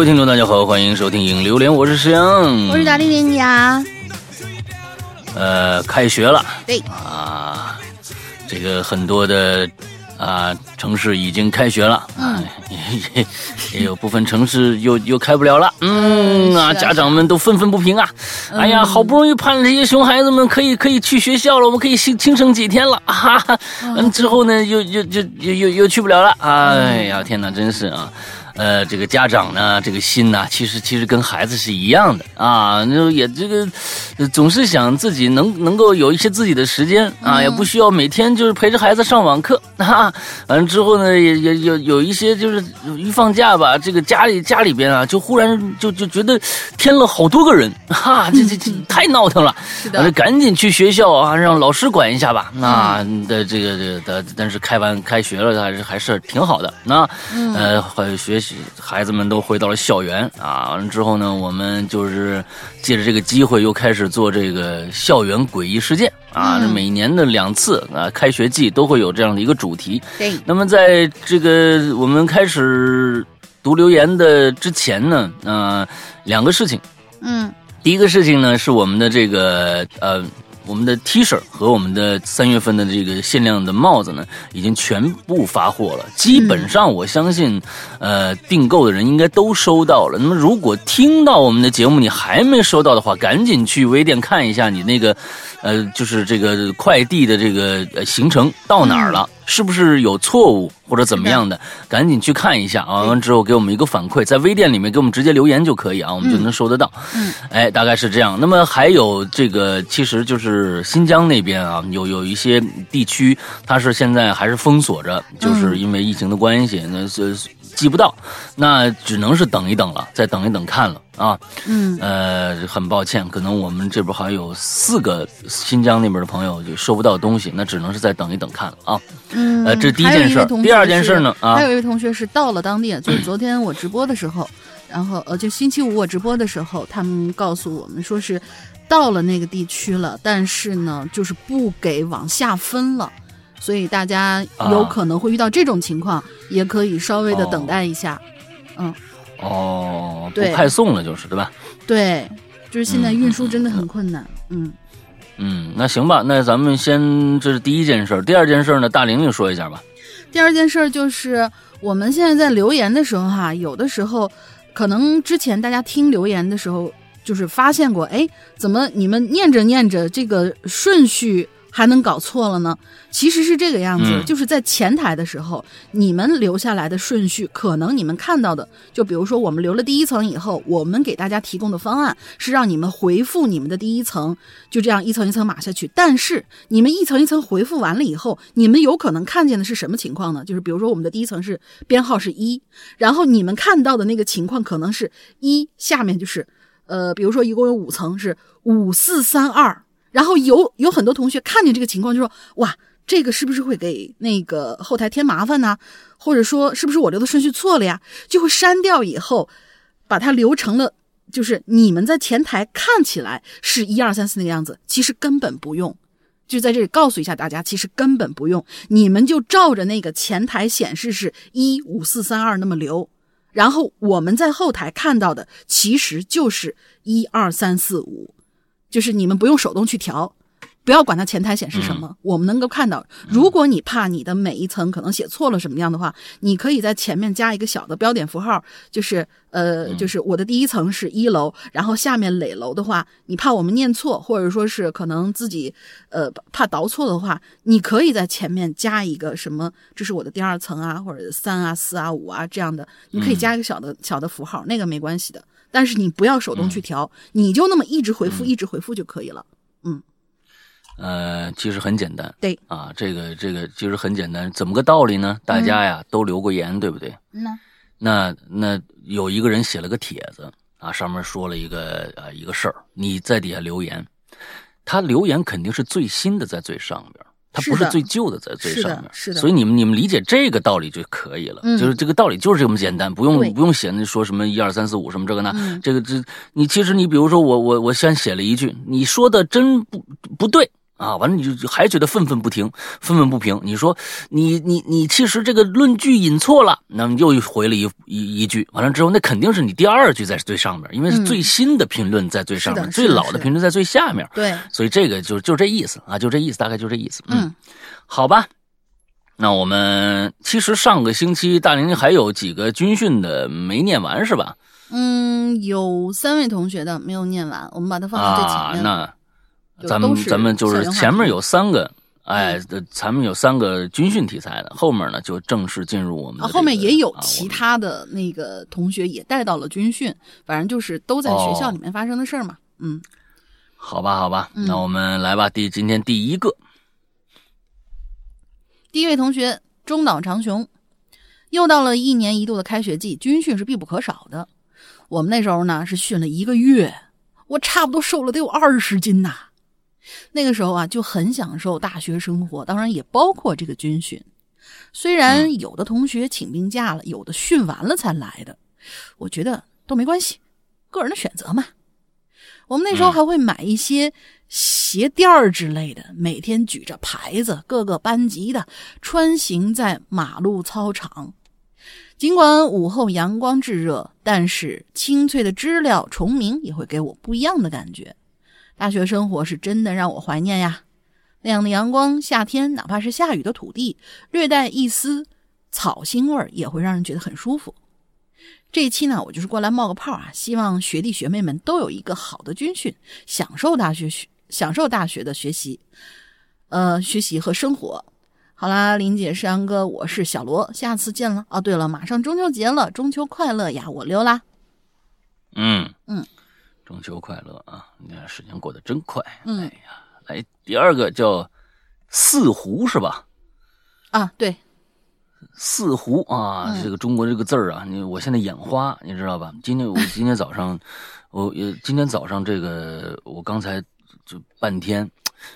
哎，各位听众，大家好，欢迎收听《影榴莲》，我是石阳，我是大玲玲呀。呃，开学了，对啊，这个很多的啊城市已经开学了，嗯，也也有部分城市又又开不了了，嗯啊，家长们都愤愤不平啊，哎呀，好不容易盼着这些熊孩子们可以可以去学校了，我们可以轻轻省几天了，哈哈，嗯，之后呢，又又又又又又去不了了，哎呀，天哪，真是啊。呃，这个家长呢，这个心呢，其实其实跟孩子是一样的啊，就也这个总是想自己能能够有一些自己的时间啊，也不需要每天就是陪着孩子上网课 啊。完了之后呢，也也有有一些就是一放假吧，这个家里家里边啊，就忽然就就觉得添了好多个人哈，这这这太闹腾了，完了赶紧去学校啊，让老师管一下吧。那的这个这个的，但是开完开学了还是还是挺好的。那呃学习。孩子们都回到了校园啊！完了之后呢，我们就是借着这个机会又开始做这个校园诡异事件啊！每年的两次啊，开学季都会有这样的一个主题。对。那么在这个我们开始读留言的之前呢，呃，两个事情。嗯。第一个事情呢，是我们的这个呃。我们的 T 恤和我们的三月份的这个限量的帽子呢，已经全部发货了。基本上，我相信，呃，订购的人应该都收到了。那么，如果听到我们的节目你还没收到的话，赶紧去微店看一下你那个，呃，就是这个快递的这个行程到哪儿了。是不是有错误或者怎么样的？赶紧去看一下啊！完之后给我们一个反馈，在微店里面给我们直接留言就可以啊，我们就能收得到。嗯，哎，大概是这样。那么还有这个，其实就是新疆那边啊，有有一些地区，它是现在还是封锁着，就是因为疫情的关系，那是。寄不到，那只能是等一等了，再等一等看了啊。嗯，呃，很抱歉，可能我们这边还有四个新疆那边的朋友就收不到东西，那只能是再等一等看了啊。嗯，呃，这第一件事，第二件事呢啊，还有一位同学是到了当地，就是昨天我直播的时候，然后呃，就星期五我直播的时候，他们告诉我们说是到了那个地区了，但是呢，就是不给往下分了。所以大家有可能会遇到这种情况，也可以稍微的等待一下，嗯，哦，不派送了就是对吧？对，就是现在运输真的很困难，嗯嗯，那行吧，那咱们先这是第一件事，第二件事呢，大玲玲说一下吧。第二件事就是我们现在在留言的时候哈，有的时候可能之前大家听留言的时候，就是发现过，哎，怎么你们念着念着这个顺序？还能搞错了呢？其实是这个样子，就是在前台的时候，你们留下来的顺序，可能你们看到的，就比如说我们留了第一层以后，我们给大家提供的方案是让你们回复你们的第一层，就这样一层一层码下去。但是你们一层一层回复完了以后，你们有可能看见的是什么情况呢？就是比如说我们的第一层是编号是一，然后你们看到的那个情况可能是一下面就是，呃，比如说一共有五层是五四三二。然后有有很多同学看见这个情况就说：“哇，这个是不是会给那个后台添麻烦呢？或者说是不是我留的顺序错了呀？就会删掉以后，把它留成了就是你们在前台看起来是一二三四那个样子，其实根本不用。就在这里告诉一下大家，其实根本不用，你们就照着那个前台显示是一五四三二那么留，然后我们在后台看到的其实就是一二三四五。”就是你们不用手动去调，不要管它前台显示什么，我们能够看到。如果你怕你的每一层可能写错了什么样的话，你可以在前面加一个小的标点符号，就是呃，就是我的第一层是一楼，然后下面垒楼的话，你怕我们念错，或者说是可能自己呃怕倒错的话，你可以在前面加一个什么，这是我的第二层啊，或者三啊、四啊、五啊这样的，你可以加一个小的小的符号，那个没关系的。但是你不要手动去调，你就那么一直回复，一直回复就可以了。嗯，呃，其实很简单。对啊，这个这个其实很简单，怎么个道理呢？大家呀都留过言，对不对？那那那有一个人写了个帖子啊，上面说了一个呃一个事儿，你在底下留言，他留言肯定是最新的在最上边。它不是最旧的在最上面，是的，所以你们你们理解这个道理就可以了，就是这个道理就是这么简单，不用不用写那说什么一二三四五什么这个那，这个这你其实你比如说我我我先写了一句，你说的真不不对啊，完了你就还觉得愤愤不平，愤愤不平。你说你你你其实这个论据引错了，那么又回了一一一句，完了之后那肯定是你第二句在最上面，因为是最新的评论在最上面，最老的评论在最下面。对，所以这个就就这意思啊，就这意思，大概就这意思。嗯，好吧。那我们其实上个星期大玲还有几个军训的没念完是吧？嗯，有三位同学的没有念完，我们把它放在最前面。那咱们咱们就是前面有三个，哎，咱们有三个军训题材的，后面呢就正式进入我们。后面也有其他的那个同学也带到了军训，反正就是都在学校里面发生的事儿嘛。嗯，好吧，好吧，那我们来吧。第今天第一个。第一位同学中岛长雄，又到了一年一度的开学季，军训是必不可少的。我们那时候呢是训了一个月，我差不多瘦了得有二十斤呐。那个时候啊就很享受大学生活，当然也包括这个军训。虽然有的同学请病假了，有的训完了才来的，我觉得都没关系，个人的选择嘛。我们那时候还会买一些。鞋垫儿之类的，每天举着牌子，各个班级的穿行在马路操场。尽管午后阳光炙热，但是清脆的知了、虫鸣也会给我不一样的感觉。大学生活是真的让我怀念呀！那样的阳光，夏天哪怕是下雨的土地，略带一丝草腥味儿，也会让人觉得很舒服。这一期呢，我就是过来冒个泡啊！希望学弟学妹们都有一个好的军训，享受大学学。享受大学的学习，呃，学习和生活。好啦，林姐、山阳哥，我是小罗，下次见了。哦，对了，马上中秋节了，中秋快乐呀！我溜啦。嗯嗯，中秋快乐啊！你看时间过得真快。嗯，哎呀，来第二个叫四湖是吧？啊，对，四湖啊，这个中国这个字儿啊，你我现在眼花，你知道吧？今天我今天早上，我今天早上这个我刚才。就半天，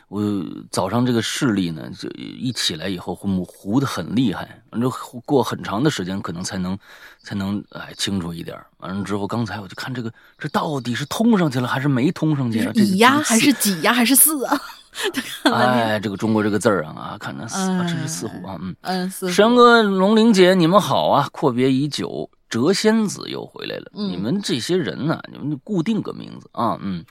我早上这个视力呢，就一起来以后糊糊的很厉害，完了过很长的时间可能才能才能哎清楚一点。完了之后，刚才我就看这个，这到底是通上去了还是没通上去？乙呀还是几呀还是四啊？哎，这个中国这个字儿啊啊，看那四，这是四虎啊，嗯嗯，山哥、龙玲姐，你们好啊，阔别已久。谪仙子又回来了，你们这些人呢？你们固定个名字啊，嗯。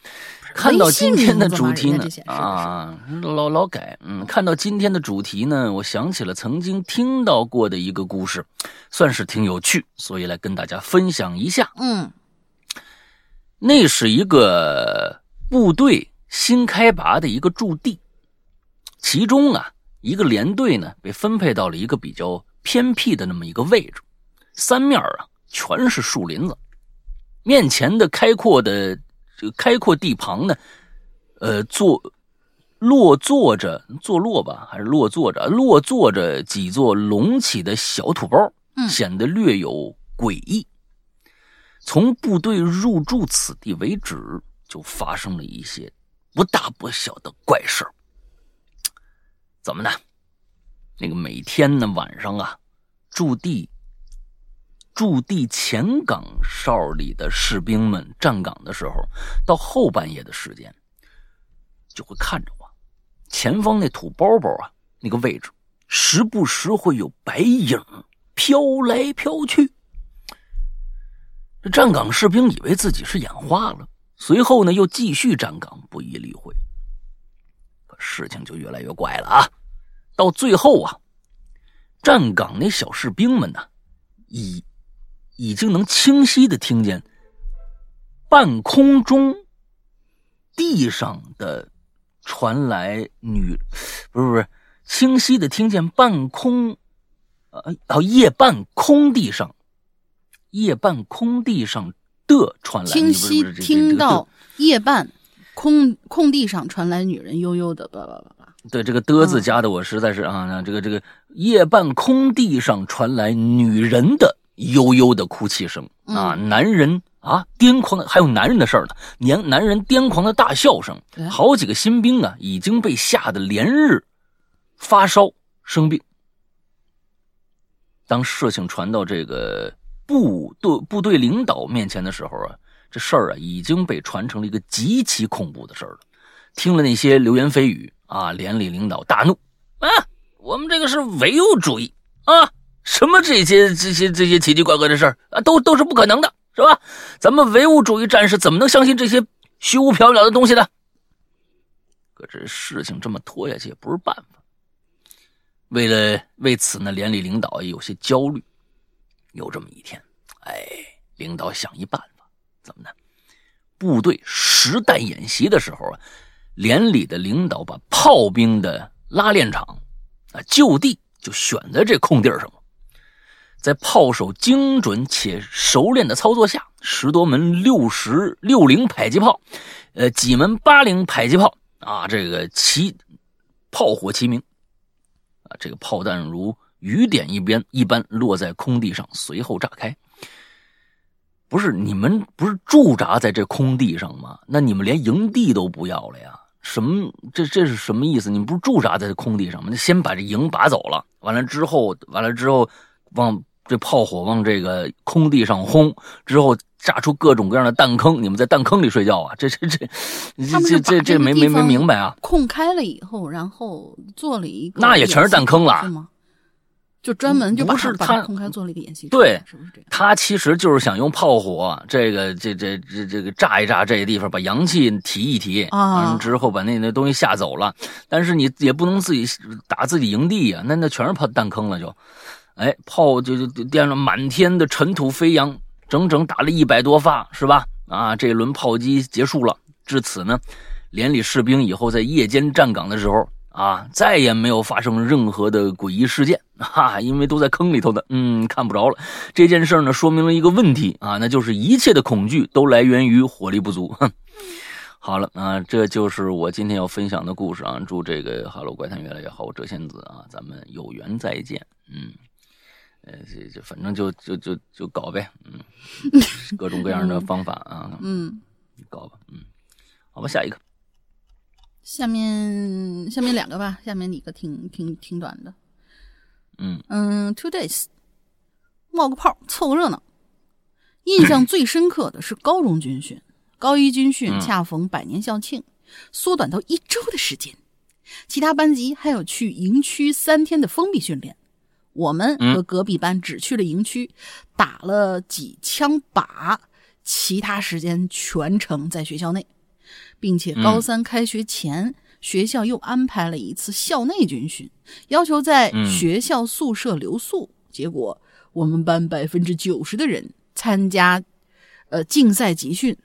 看到今天的主题呢，啊，老老改，嗯。看到今天的主题呢，我想起了曾经听到过的一个故事，算是挺有趣，所以来跟大家分享一下。嗯，那是一个部队新开拔的一个驻地，其中啊，一个连队呢被分配到了一个比较偏僻的那么一个位置，三面啊。全是树林子，面前的开阔的这个开阔地旁呢，呃，坐落坐着坐落吧，还是落坐着落坐着几座隆起的小土包，显得略有诡异。从部队入住此地为止，就发生了一些不大不小的怪事怎么呢？那个每天呢晚上啊，驻地。驻地前岗哨里的士兵们站岗的时候，到后半夜的时间，就会看着我前方那土包包啊，那个位置，时不时会有白影飘来飘去。这站岗士兵以为自己是眼花了，随后呢又继续站岗，不予理会。可事情就越来越怪了啊！到最后啊，站岗那小士兵们呢，一已经能清晰的听见半空中地上的传来女，不是不是，清晰的听见半空，呃哦夜半空地上，夜半空地上的传来，清晰听到夜半空空地上传来女人悠悠的叭叭叭叭。对这个的字加的我实在是啊，这个这个夜半空地上传来女人的。悠悠的哭泣声啊，男人啊癫狂的，还有男人的事儿呢。年男人癫狂的大笑声，好几个新兵啊已经被吓得连日发烧生病。当事情传到这个部队部队领导面前的时候啊，这事儿啊已经被传成了一个极其恐怖的事儿了。听了那些流言蜚语。啊，连里领导大怒啊，我们这个是唯物主义啊，什么这些这些这些奇奇怪怪的事儿啊，都都是不可能的，是吧？咱们唯物主义战士怎么能相信这些虚无缥缈的东西呢？可这事情这么拖下去也不是办法。为了为此呢，连里领导也有些焦虑。有这么一天，哎，领导想一办法，怎么呢？部队实弹演习的时候啊，连里的领导把炮兵的拉练场啊就地就选在这空地上了。在炮手精准且熟练的操作下，十多门六十六零迫击炮，呃，几门八零迫击炮啊，这个齐炮火齐鸣啊，这个炮弹如雨点一边一般落在空地上，随后炸开。不是你们不是驻扎在这空地上吗？那你们连营地都不要了呀？什么？这这是什么意思？你们不是驻扎在这空地上吗？那先把这营拔走了，完了之后，完了之后，往这炮火往这个空地上轰，之后炸出各种各样的弹坑，你们在弹坑里睡觉啊？这这这，这 这这这没没没明白啊？空开了以后，然后做了一个，那也全是弹坑了，是吗？就专门就不是他空开做了一个演习，对，是不是这样？他其实就是想用炮火，这个这这这这个炸一炸这个地方，把阳气提一提，啊，之后把那那东西吓走了。但是你也不能自己打自己营地呀，那那全是炮弹坑了，就，哎，炮就就电了，满天的尘土飞扬，整整打了一百多发，是吧？啊，这轮炮击结束了。至此呢，连里士兵以后在夜间站岗的时候。啊，再也没有发生任何的诡异事件，哈，因为都在坑里头的，嗯，看不着了。这件事呢，说明了一个问题啊，那就是一切的恐惧都来源于火力不足。哼，好了啊，这就是我今天要分享的故事啊。祝这个《哈喽怪谈》越来越好，我谪仙子啊，咱们有缘再见。嗯，呃，这这反正就就就就搞呗，嗯，各种各样的方法啊，嗯，搞吧，嗯，好吧，下一个。下面下面两个吧，下面一个挺挺挺短的。嗯嗯，two days，冒个泡凑个热闹。印象最深刻的是高中军训，高一军训恰逢百年校庆，缩短到一周的时间。其他班级还有去营区三天的封闭训练，我们和隔壁班只去了营区，打了几枪靶，其他时间全程在学校内。并且高三开学前，学校又安排了一次校内军训，要求在学校宿舍留宿。结果我们班百分之九十的人参加，呃，竞赛集训，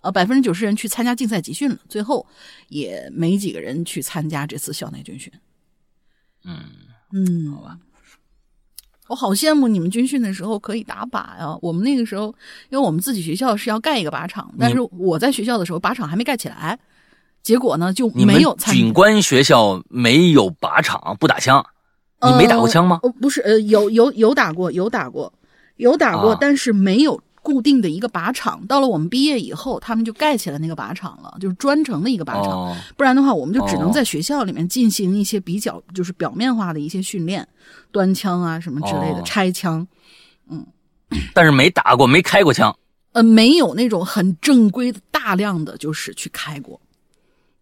呃，百分之九十人去参加竞赛集训了。最后也没几个人去参加这次校内军训。嗯嗯，好吧。我好羡慕你们军训的时候可以打靶呀！我们那个时候，因为我们自己学校是要盖一个靶场，但是我在学校的时候靶场还没盖起来，结果呢就没有参。警官学校没有靶场，不打枪，你没打过枪吗？哦，不是，呃，有有有打过，有打过，有打过，但是没有。固定的一个靶场，到了我们毕业以后，他们就盖起了那个靶场了，就是专程的一个靶场。不然的话，我们就只能在学校里面进行一些比较就是表面化的一些训练，端枪啊什么之类的，拆枪。嗯，但是没打过，没开过枪。呃，没有那种很正规的大量的就是去开过。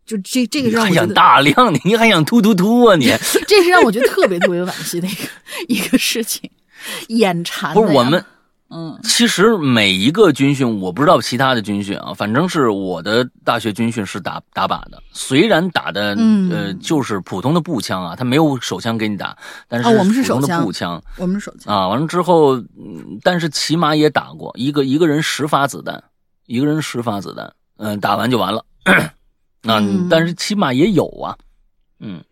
就这这个让我还想大量的，你还想突突突啊你？这是让我觉得特别特别惋惜的一个 一个事情，眼馋。不是我们。嗯，其实每一个军训，我不知道其他的军训啊，反正是我的大学军训是打打靶的。虽然打的呃就是普通的步枪啊，他没有手枪给你打，但是我们是手枪，步枪，我们是手枪啊。完了之后，但是起码也打过一个一个人十发子弹，一个人十发子弹，嗯，打完就完了。那 但是起码也有啊，嗯，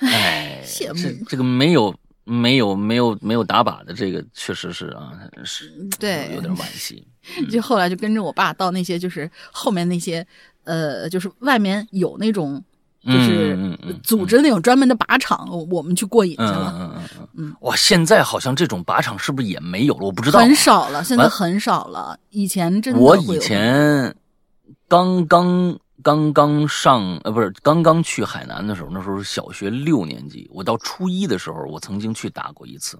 哎，羡慕这个没有。没有没有没有打靶的这个确实是啊，是对有点惋惜。就后来就跟着我爸到那些就是后面那些呃，就是外面有那种就是组织那种专门的靶场，我们去过瘾去了。嗯嗯嗯嗯。哇，现在好像这种靶场是不是也没有了？我不知道。很少了，现在很少了。以前真的我以前刚刚。刚刚上呃不是刚刚去海南的时候，那时候是小学六年级。我到初一的时候，我曾经去打过一次，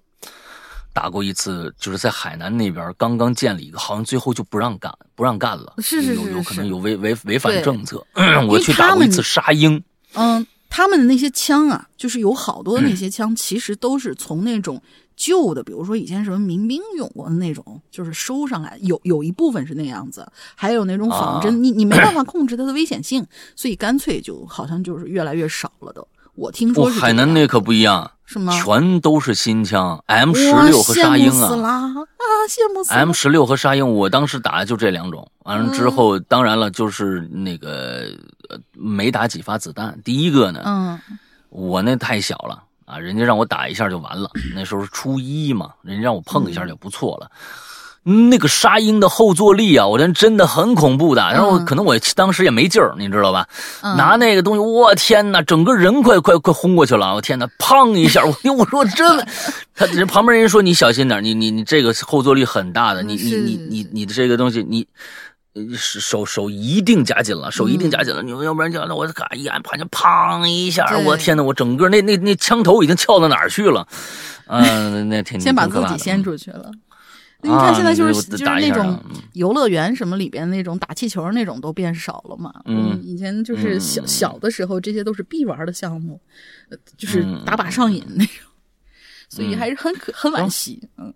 打过一次，就是在海南那边刚刚建立一个，好像最后就不让干，不让干了。是是是有有可能有违违违反政策。我去打过一次沙鹰，嗯，他们的那些枪啊，就是有好多的那些枪，其实都是从那种旧的，比如说以前什么民兵用过的那种，就是收上来，有有一部分是那样子，还有那种仿真，啊你你没办法控制它的危险性，所以干脆就好像就是越来越少了都。我听说海南那可不一样，是吗？全都是新枪，M 十哇六和沙鹰羡慕死啊啦啊，羡慕死了，M 十六和沙鹰，我当时打的就这两种。完了之嗯后，当然了，就是那个呃没打几发子弹。第一个呢，嗯我那太小了啊，人家让我打一下就完了。那时候是初一嘛，人家让我碰一下就不错了。那个沙鹰的后坐力啊，我真真的很恐怖的。然后嗯可能我当时也没劲儿，你知道吧？嗯，拿那个东西，我天哪，整个人快快快轰过去了！我天哪，砰一下，我 我说真的，他人旁边人说你小心点，你你你这个后坐力很大的，你你你你你的这个东西你。呃手手一定夹紧了，手一定夹紧了，你要不然就那我嘎一按，啪就砰一下，对我天哪，我整个那那那枪头已经翘到哪儿去了？嗯，那挺先把自己先出去了。你啊看现在就是我就是打那种游乐园什么里边那种打气球那种都变少了嘛。嗯。以前就是小嗯。小的时候，这些都是必玩的项目，呃就是嗯。打靶上瘾那种，所以嗯。还是很可很惋惜。嗯。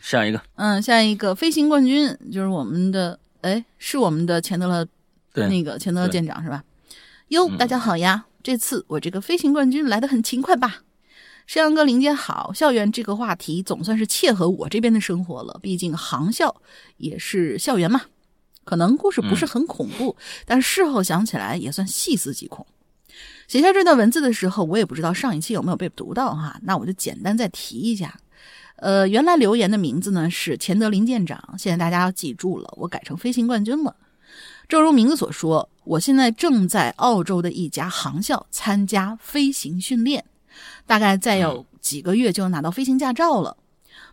下一个，嗯，下一个飞行冠军就是我们的，哎，是我们的钱德勒对，那个钱德勒舰长是吧？哟，嗯大家好呀！这次我这个飞行冠军来的很勤快吧？山羊哥、林姐好，校园这个话题总算是切合我这边的生活了，毕竟航校也是校园嘛。可能故事不是很恐怖，但事后想起来也算细思极恐。写下这段文字的时候，我也不知道上一期有没有被读到哈，那我就简单再提一下。呃，原来留言的名字呢是钱德林舰长，现在大家要记住了，我改成飞行冠军了。正如名字所说，我现在正在澳洲的一家航校参加飞行训练，大概再有几个月就能拿到飞行驾照了。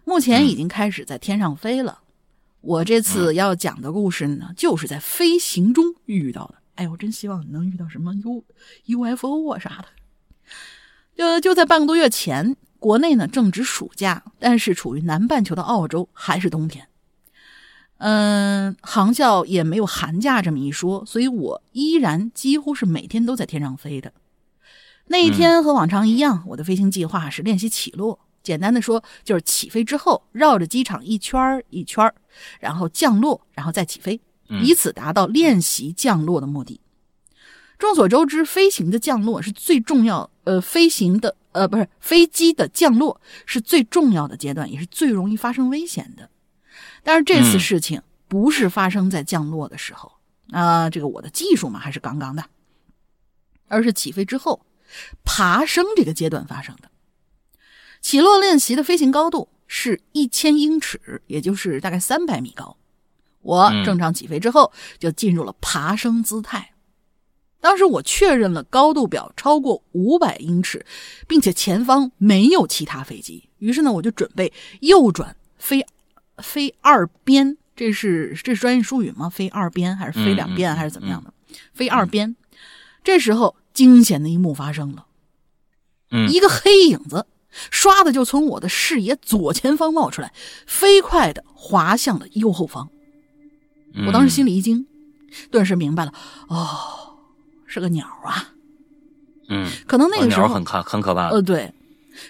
目前已经开始在天上飞了。我这次要讲的故事呢，就是在飞行中遇到的。哎，我真希望你能遇到什么 U UFO 啊啥的。就就在半个多月前，国内呢正值暑假，但是处于南半球的澳洲还是冬天。嗯，航校也没有寒假这么一说，所以我依然几乎是每天都在天上飞的。那一天和往常一样，我的飞行计划是练习起落。简单的说，就是起飞之后绕着机场一圈儿一圈儿，然后降落，然后再起飞，嗯以此达到练习降落的目的。众所周知，飞行的降落是最重要，呃，飞行的呃不是飞机的降落是最重要的阶段，也是最容易发生危险的。但是这次嗯事情不是发生在降落的时候啊、这个我的技术嘛还是杠杠的，而是起飞之后爬升这个阶段发生的。起落练习的飞行高度是一千英尺，也就是大概三百米高。我嗯正常起飞之后就进入了爬升姿态。当时我确认了高度表超过五百英尺，并且前方没有其他飞机，于是呢，我就准备右转飞飞二边，这是这是专业术语吗？飞二边还是飞两边还是怎么样的？飞二边。这时候惊险的一幕发生了，嗯一个黑影子唰的就从我的视野左前方冒出来，飞快的滑向了右后方。我当时心里一惊，顿时明白了，哦，是个鸟啊！嗯，可能那个时候鸟很可很可怕，呃，对，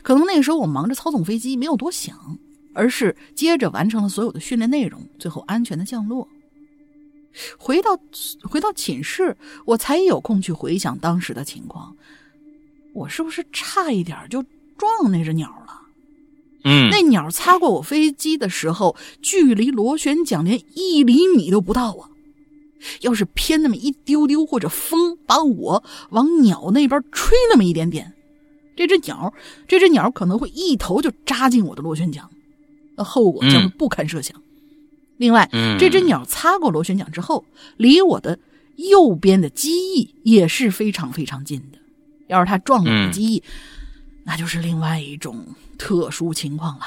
可能那个时候我忙着操纵飞机，没有多想，而是接着完成了所有的训练内容，最后安全的降落。回到回到寝室，我才有空去回想当时的情况。我是不是差一点就撞那只鸟了？嗯，那鸟擦过我飞机的时候，距离螺旋桨连一厘米都不到啊！要是偏那么一丢丢，或者风把我往鸟那边吹那么一点点，这只鸟，这只鸟可能会一头就扎进我的螺旋桨，那后果将会不堪设想。另外，嗯这只鸟擦过螺旋桨之后，离我的右边的机翼也是非常非常近的。要是它撞了我的机翼，那就是另外一种特殊情况了。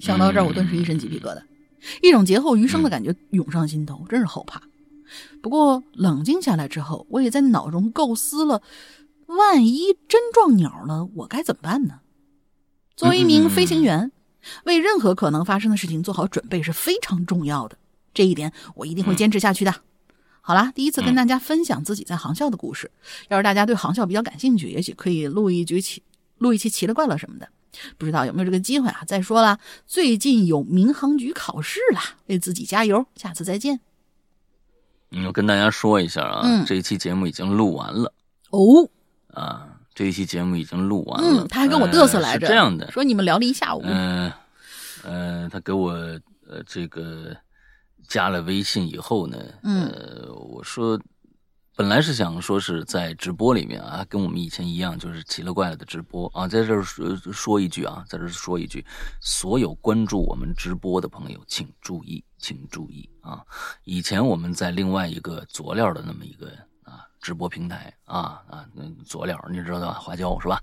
想到这儿，我顿时一身鸡皮疙瘩，一种劫后余生的感觉涌上心头，真是后怕。不过冷静下来之后，我也在脑中构思了：万一真撞鸟了，我该怎么办呢？作为一名飞行员，为任何可能发生的事情做好准备是非常重要的。这一点我一定会坚持下去的。好啦，第一次跟大家分享自己在航校的故事。要是大家对航校比较感兴趣，也许可以录一局奇录一期奇了怪了什么的。不知道有没有这个机会啊？再说了，最近有民航局考试了，为自己加油。下次再见。嗯，我跟大家说一下啊，嗯这一期节目已经录完了哦，啊，这一期节目已经录完了。嗯，他还跟我嘚瑟来着，呃这样的，说你们聊了一下午。嗯呃他给我呃这个加了微信以后呢，嗯呃，我说本来是想说是在直播里面啊，跟我们以前一样，就是奇了怪了的直播啊，在这儿说说一句啊，在这儿说一句，所有关注我们直播的朋友，请注意，请注意啊！以前我们在另外一个佐料的那么一个啊直播平台啊啊，那佐料你知道吧？花椒是吧？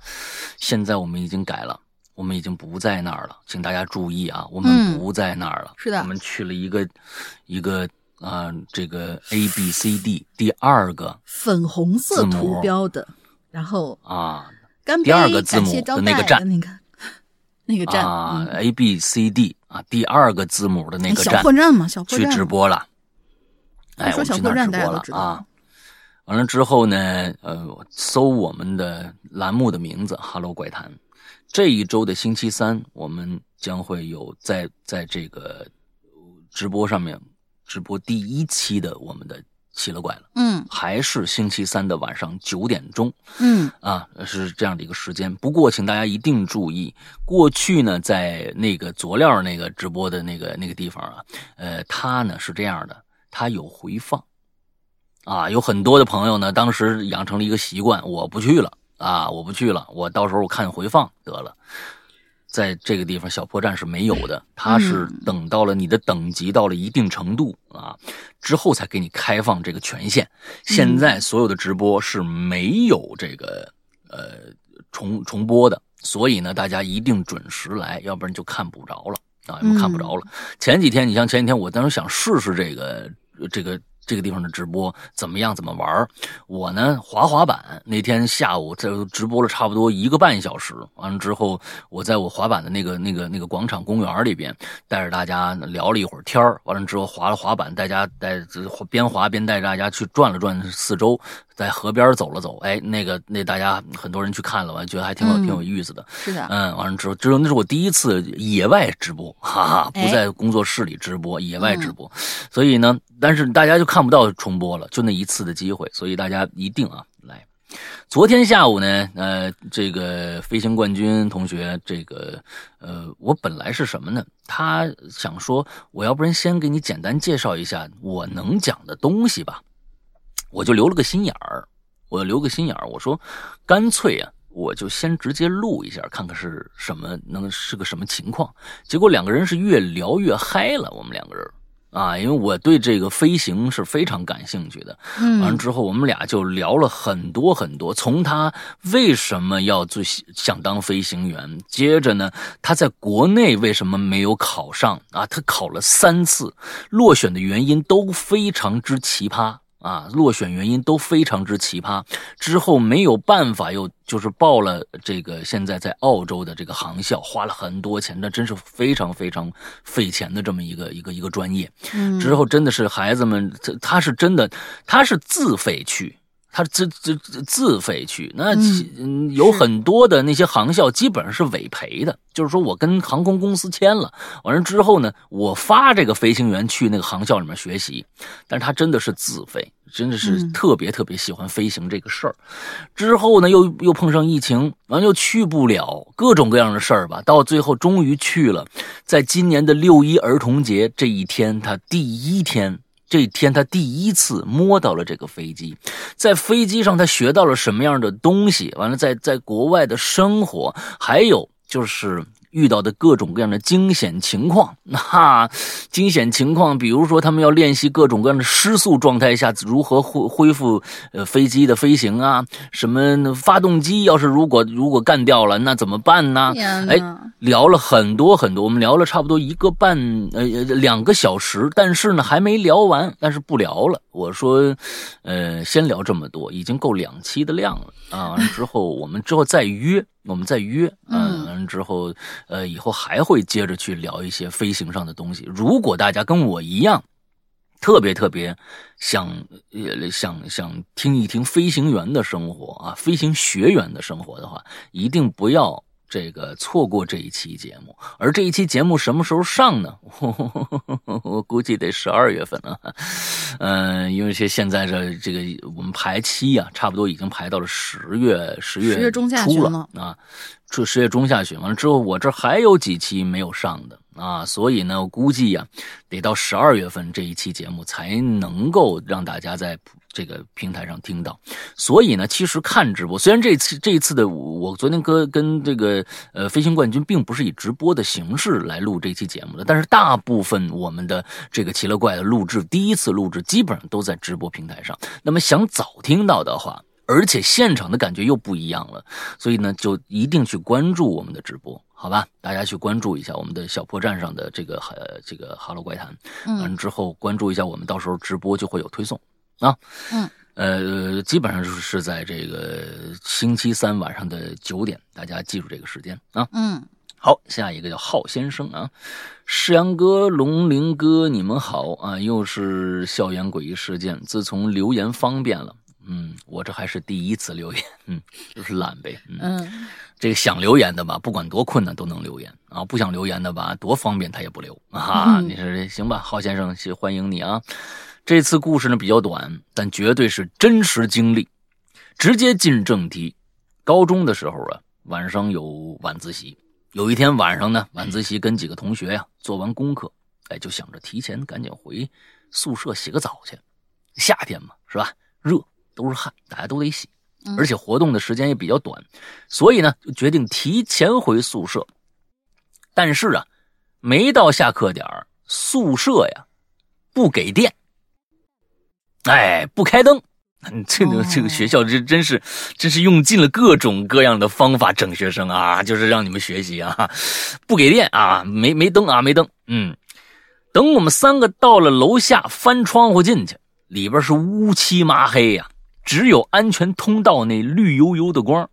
现在我们已经改了。我们已经不在那儿了，请大家注意啊！我们嗯不在那儿了，是的我们去了一个一个啊、这个 A B C D 第二个粉红色图标的，然后啊干杯，第二个字母的那个站。那个那个站啊、嗯。A B C D 啊第二个字母的那个小站破站嘛，小破去直播了，哎，说我去那儿小破站大家直播了啊。完了之后呢，呃，搜我们的栏目的名字 “Hello 怪谈”。这一周的星期三，我们将会有在在这个直播上面直播第一期的我们的奇了怪了，嗯还是星期三的晚上九点钟。嗯啊，是这样的一个时间。不过，请大家一定注意，过去呢，在那个佐料那个直播的那个那个地方啊，呃，它呢是这样的，它有回放，啊，有很多的朋友呢，当时养成了一个习惯，我不去了啊，我不去了，我到时候看回放得了。在这个地方，小破站是没有的，它是等到了你的等级到了一定程度啊之后才给你开放这个权限。现在所有的直播是没有这个呃重重播的，所以呢，大家一定准时来，要不然就看不着了啊，看不着了。前几天，你像前几天，我当时想试试这个这个。这个地方的直播怎么样？怎么玩？我呢滑滑板，那天下午这直播了差不多一个半小时。完了之后，我在我滑板的那个那个那个广场公园里边，带着大家聊了一会儿天。完了之后滑了滑板，大家带边滑边带着大家去转了转四周，在河边走了走。哎，那个那大家很多人去看了，完觉得还挺有、嗯挺有意思的。是的，嗯，完了之后，之后那是我第一次野外直播，哈哈，哎不在工作室里直播，野外直嗯播，所以呢，但是大家就看不到重播了，就那一次的机会，所以大家一定啊来。昨天下午呢，呃，这个飞行冠军同学，这个呃，我本来是什么呢？他想说，我要不然先给你简单介绍一下我能讲的东西吧，我就留了个心眼儿，我留个心眼儿，我说，干脆啊。我就先直接录一下，看看是什么能是个什么情况。结果两个人是越聊越嗨了，我们两个人啊，因为我对这个飞行是非常感兴趣的。完了嗯之后，我们俩就聊了很多很多，从他为什么要最想当飞行员，接着呢，他在国内为什么没有考上啊？他考了三次，落选的原因都非常之奇葩。啊，落选原因都非常之奇葩，之后没有办法，又就是报了这个现在在澳洲的这个航校，花了很多钱，那真是非常非常费钱的这么一个一个一个专业。嗯之后真的是孩子们，他他是真的，他是自费去。他自自自自费去，那嗯有很多的那些航校基本上是委培的，就是说我跟航空公司签了，完了之后呢，我发这个飞行员去那个航校里面学习，但是他真的是自费，真的是嗯特别特别喜欢飞行这个事儿。之后呢，又又碰上疫情，完了又去不了，各种各样的事儿吧。到最后终于去了，在今年的六一儿童节这一天，他第一天。这一天，他第一次摸到了这个飞机，在飞机上他学到了什么样的东西？完了在，在国外的生活，还有就是遇到的各种各样的惊险情况。那惊险情况，比如说他们要练习各种各样的失速状态下如何恢恢复呃飞机的飞行啊，什么发动机要是如果如果干掉了，那怎么办呢？哎，聊了很多很多，我们聊了差不多一个半呃两个小时，但是呢还没聊完，但是不聊了。我说，呃，先聊这么多，已经够两期的量了啊。完了之后我们之后再约，我们再约，嗯完了之后呃以后还会接着去聊一些飞行上的东西。如果大家跟我一样。特别特别想呃想想听一听飞行员的生活啊，飞行学员的生活的话，一定不要。这个错过这一期节目，而这一期节目什么时候上呢？我估计得十二月份了，嗯，因为现现在这这个我们排期啊，差不多已经排到了十月十月十月中下旬了啊，这十月中下旬完了之后，我这还有几期没有上的啊，所以呢，我估计呀，得到十二月份这一期节目才能够让大家在。这个平台上听到，所以呢，其实看直播，虽然这次这一次的我昨天跟跟这个呃飞行冠军并不是以直播的形式来录这期节目的，但是大部分我们的这个奇了怪的录制，第一次录制基本上都在直播平台上。那么想早听到的话，而且现场的感觉又不一样了，所以呢，就一定去关注我们的直播，好吧？大家去关注一下我们的小破站上的这个呃这个哈喽怪谈，完了之后关注一下我们，到时候直播就会有推送。啊，嗯，呃，基本上就是在这个星期三晚上的九点，大家记住这个时间啊。嗯，好，下一个叫浩先生啊，世阳哥、龙鳞哥，你们好啊，又是校园诡异事件。自从留言方便了，嗯，我这还是第一次留言，嗯，就是懒呗。嗯，这个想留言的吧，不管多困难都能留言啊；不想留言的吧，多方便他也不留啊。你说行吧，浩先生，欢迎你啊。这次故事呢比较短，但绝对是真实经历。直接进正题。高中的时候啊，晚上有晚自习。有一天晚上呢，晚自习跟几个同学呀做完功课，哎，就想着提前赶紧回宿舍洗个澡去。夏天嘛，是吧？热都是汗，大家都得洗。而且活动的时间也比较短，所以呢，就决定提前回宿舍。但是啊，没到下课点宿舍呀不给电。哎，不开灯，这个这个学校这真是，真是用尽了各种各样的方法整学生啊，就是让你们学习啊，不给电啊，没没灯啊，没灯。嗯，等我们三个到了楼下，翻窗户进去，里边是乌漆麻黑呀，只有安全通道那绿油油的光。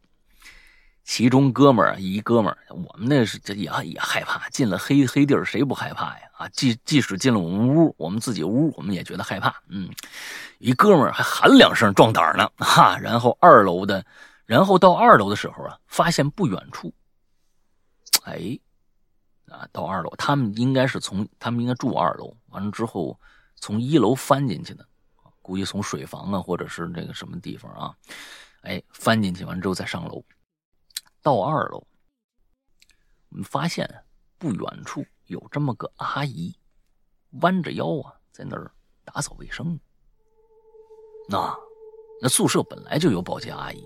其中哥们儿一哥们儿，我们那是这也也害怕，进了黑黑地儿，谁不害怕呀？啊，即即使进了我们屋，我们自己屋，我们也觉得害怕。嗯，一哥们儿还喊两声壮胆呢，哈。然后二楼的，然后到二楼的时候啊，发现不远处，哎，啊，到二楼，他们应该是从他们应该住二楼，完了之后从一楼翻进去的，估计从水房啊，或者是那个什么地方啊，哎，翻进去完之后再上楼。到二楼，我们发现不远处有这么个阿姨，弯着腰啊，在那儿打扫卫生。那那宿舍本来就有保洁阿姨，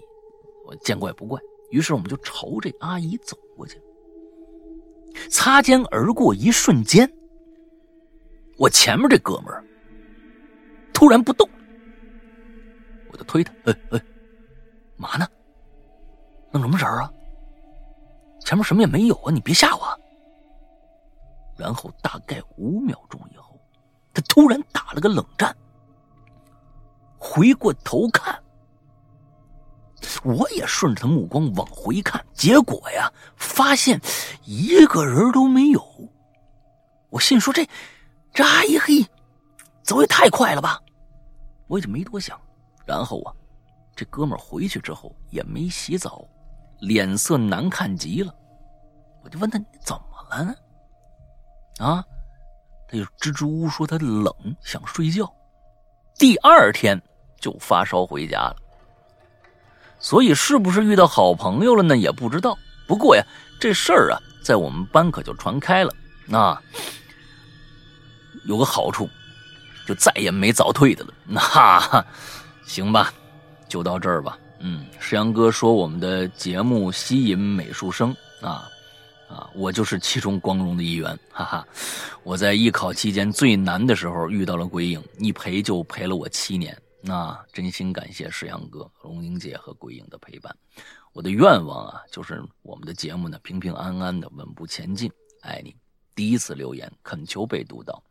我见怪不怪。于是我们就朝这阿姨走过去，擦肩而过一瞬间，我前面这哥们儿突然不动，我就推他，哎哎，嘛呢？弄什么神儿啊？前面什么也没有啊！你别吓我。然后大概五秒钟以后，他突然打了个冷战，回过头看，我也顺着他目光往回看，结果呀，发现一个人都没有。我心说这这阿姨嘿，走也太快了吧！我也就没多想。然后啊，这哥们回去之后也没洗澡。脸色难看极了，我就问他你怎么了呢？啊，他就支支吾吾说他冷，想睡觉。第二天就发烧回家了。所以是不是遇到好朋友了呢？也不知道。不过呀，这事儿啊，在我们班可就传开了。那有个好处，就再也没早退的了。那行吧，就到这儿吧。嗯，石阳哥说我们的节目吸引美术生啊啊，我就是其中光荣的一员，哈哈！我在艺考期间最难的时候遇到了鬼影，一陪就陪了我七年，那真心感谢石阳哥、龙英姐和鬼影的陪伴。我的愿望啊，就是我们的节目呢平平安安的稳步前进。爱你，第一次留言恳求被读到，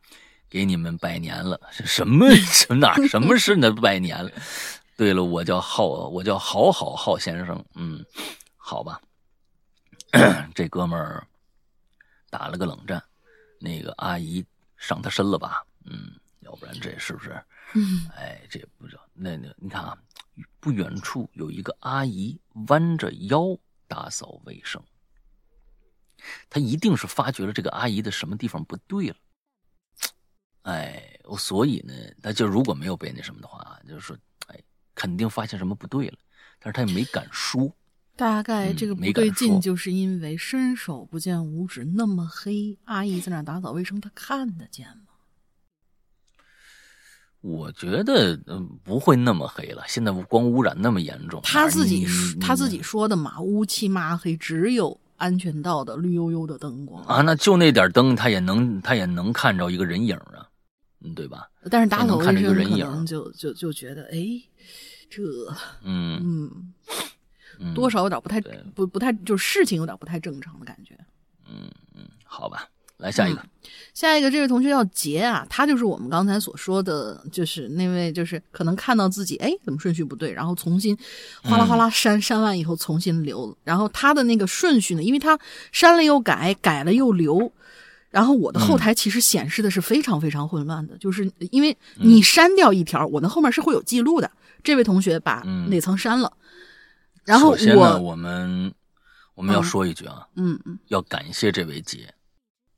给你们拜年了，什么 哪什么是那拜年了？对了，我叫浩，我叫好好浩先生。嗯，好吧，这哥们儿打了个冷战，那个阿姨上他身了吧？嗯，要不然这是不是？嗯，哎，这不知道。那那你看啊，不远处有一个阿姨弯着腰打扫卫生，他一定是发觉了这个阿姨的什么地方不对了。哎，所以呢，他就如果没有被那什么的话，就是说，哎，肯定发现什么不对了，但是他也没敢说。大概这个嗯不对劲，就是因为伸手不见五指，那么黑，阿姨在那打扫卫生，她看得见吗？我觉得嗯不会那么黑了，现在光污染那么严重。他自己他自己说的嘛，乌漆嘛黑，只有安全道的绿油油的灯光啊，那就那点灯，他也能他也能看着一个人影啊，嗯，对吧？但是打扫能看卫生可能就就就觉得，哎，这嗯嗯，嗯，多少有点不太对不不太，就是事情有点不太正常的感觉。嗯嗯，好吧，来下一个。下一个这位同学叫杰啊，他就是我们刚才所说的，就是那位就是可能看到自己哎怎么顺序不对，然后重新哗啦哗啦删、删完以后重新留，然后他的那个顺序呢，因为他删了又改，改了又留。然后我的后台其实显示的是非常非常混乱的，就是因为你删掉一条，我的后面是会有记录的。这位同学把嗯。哪层删了，然后首先呢，我我们我们要嗯说一句啊，嗯。嗯要感谢这位姐。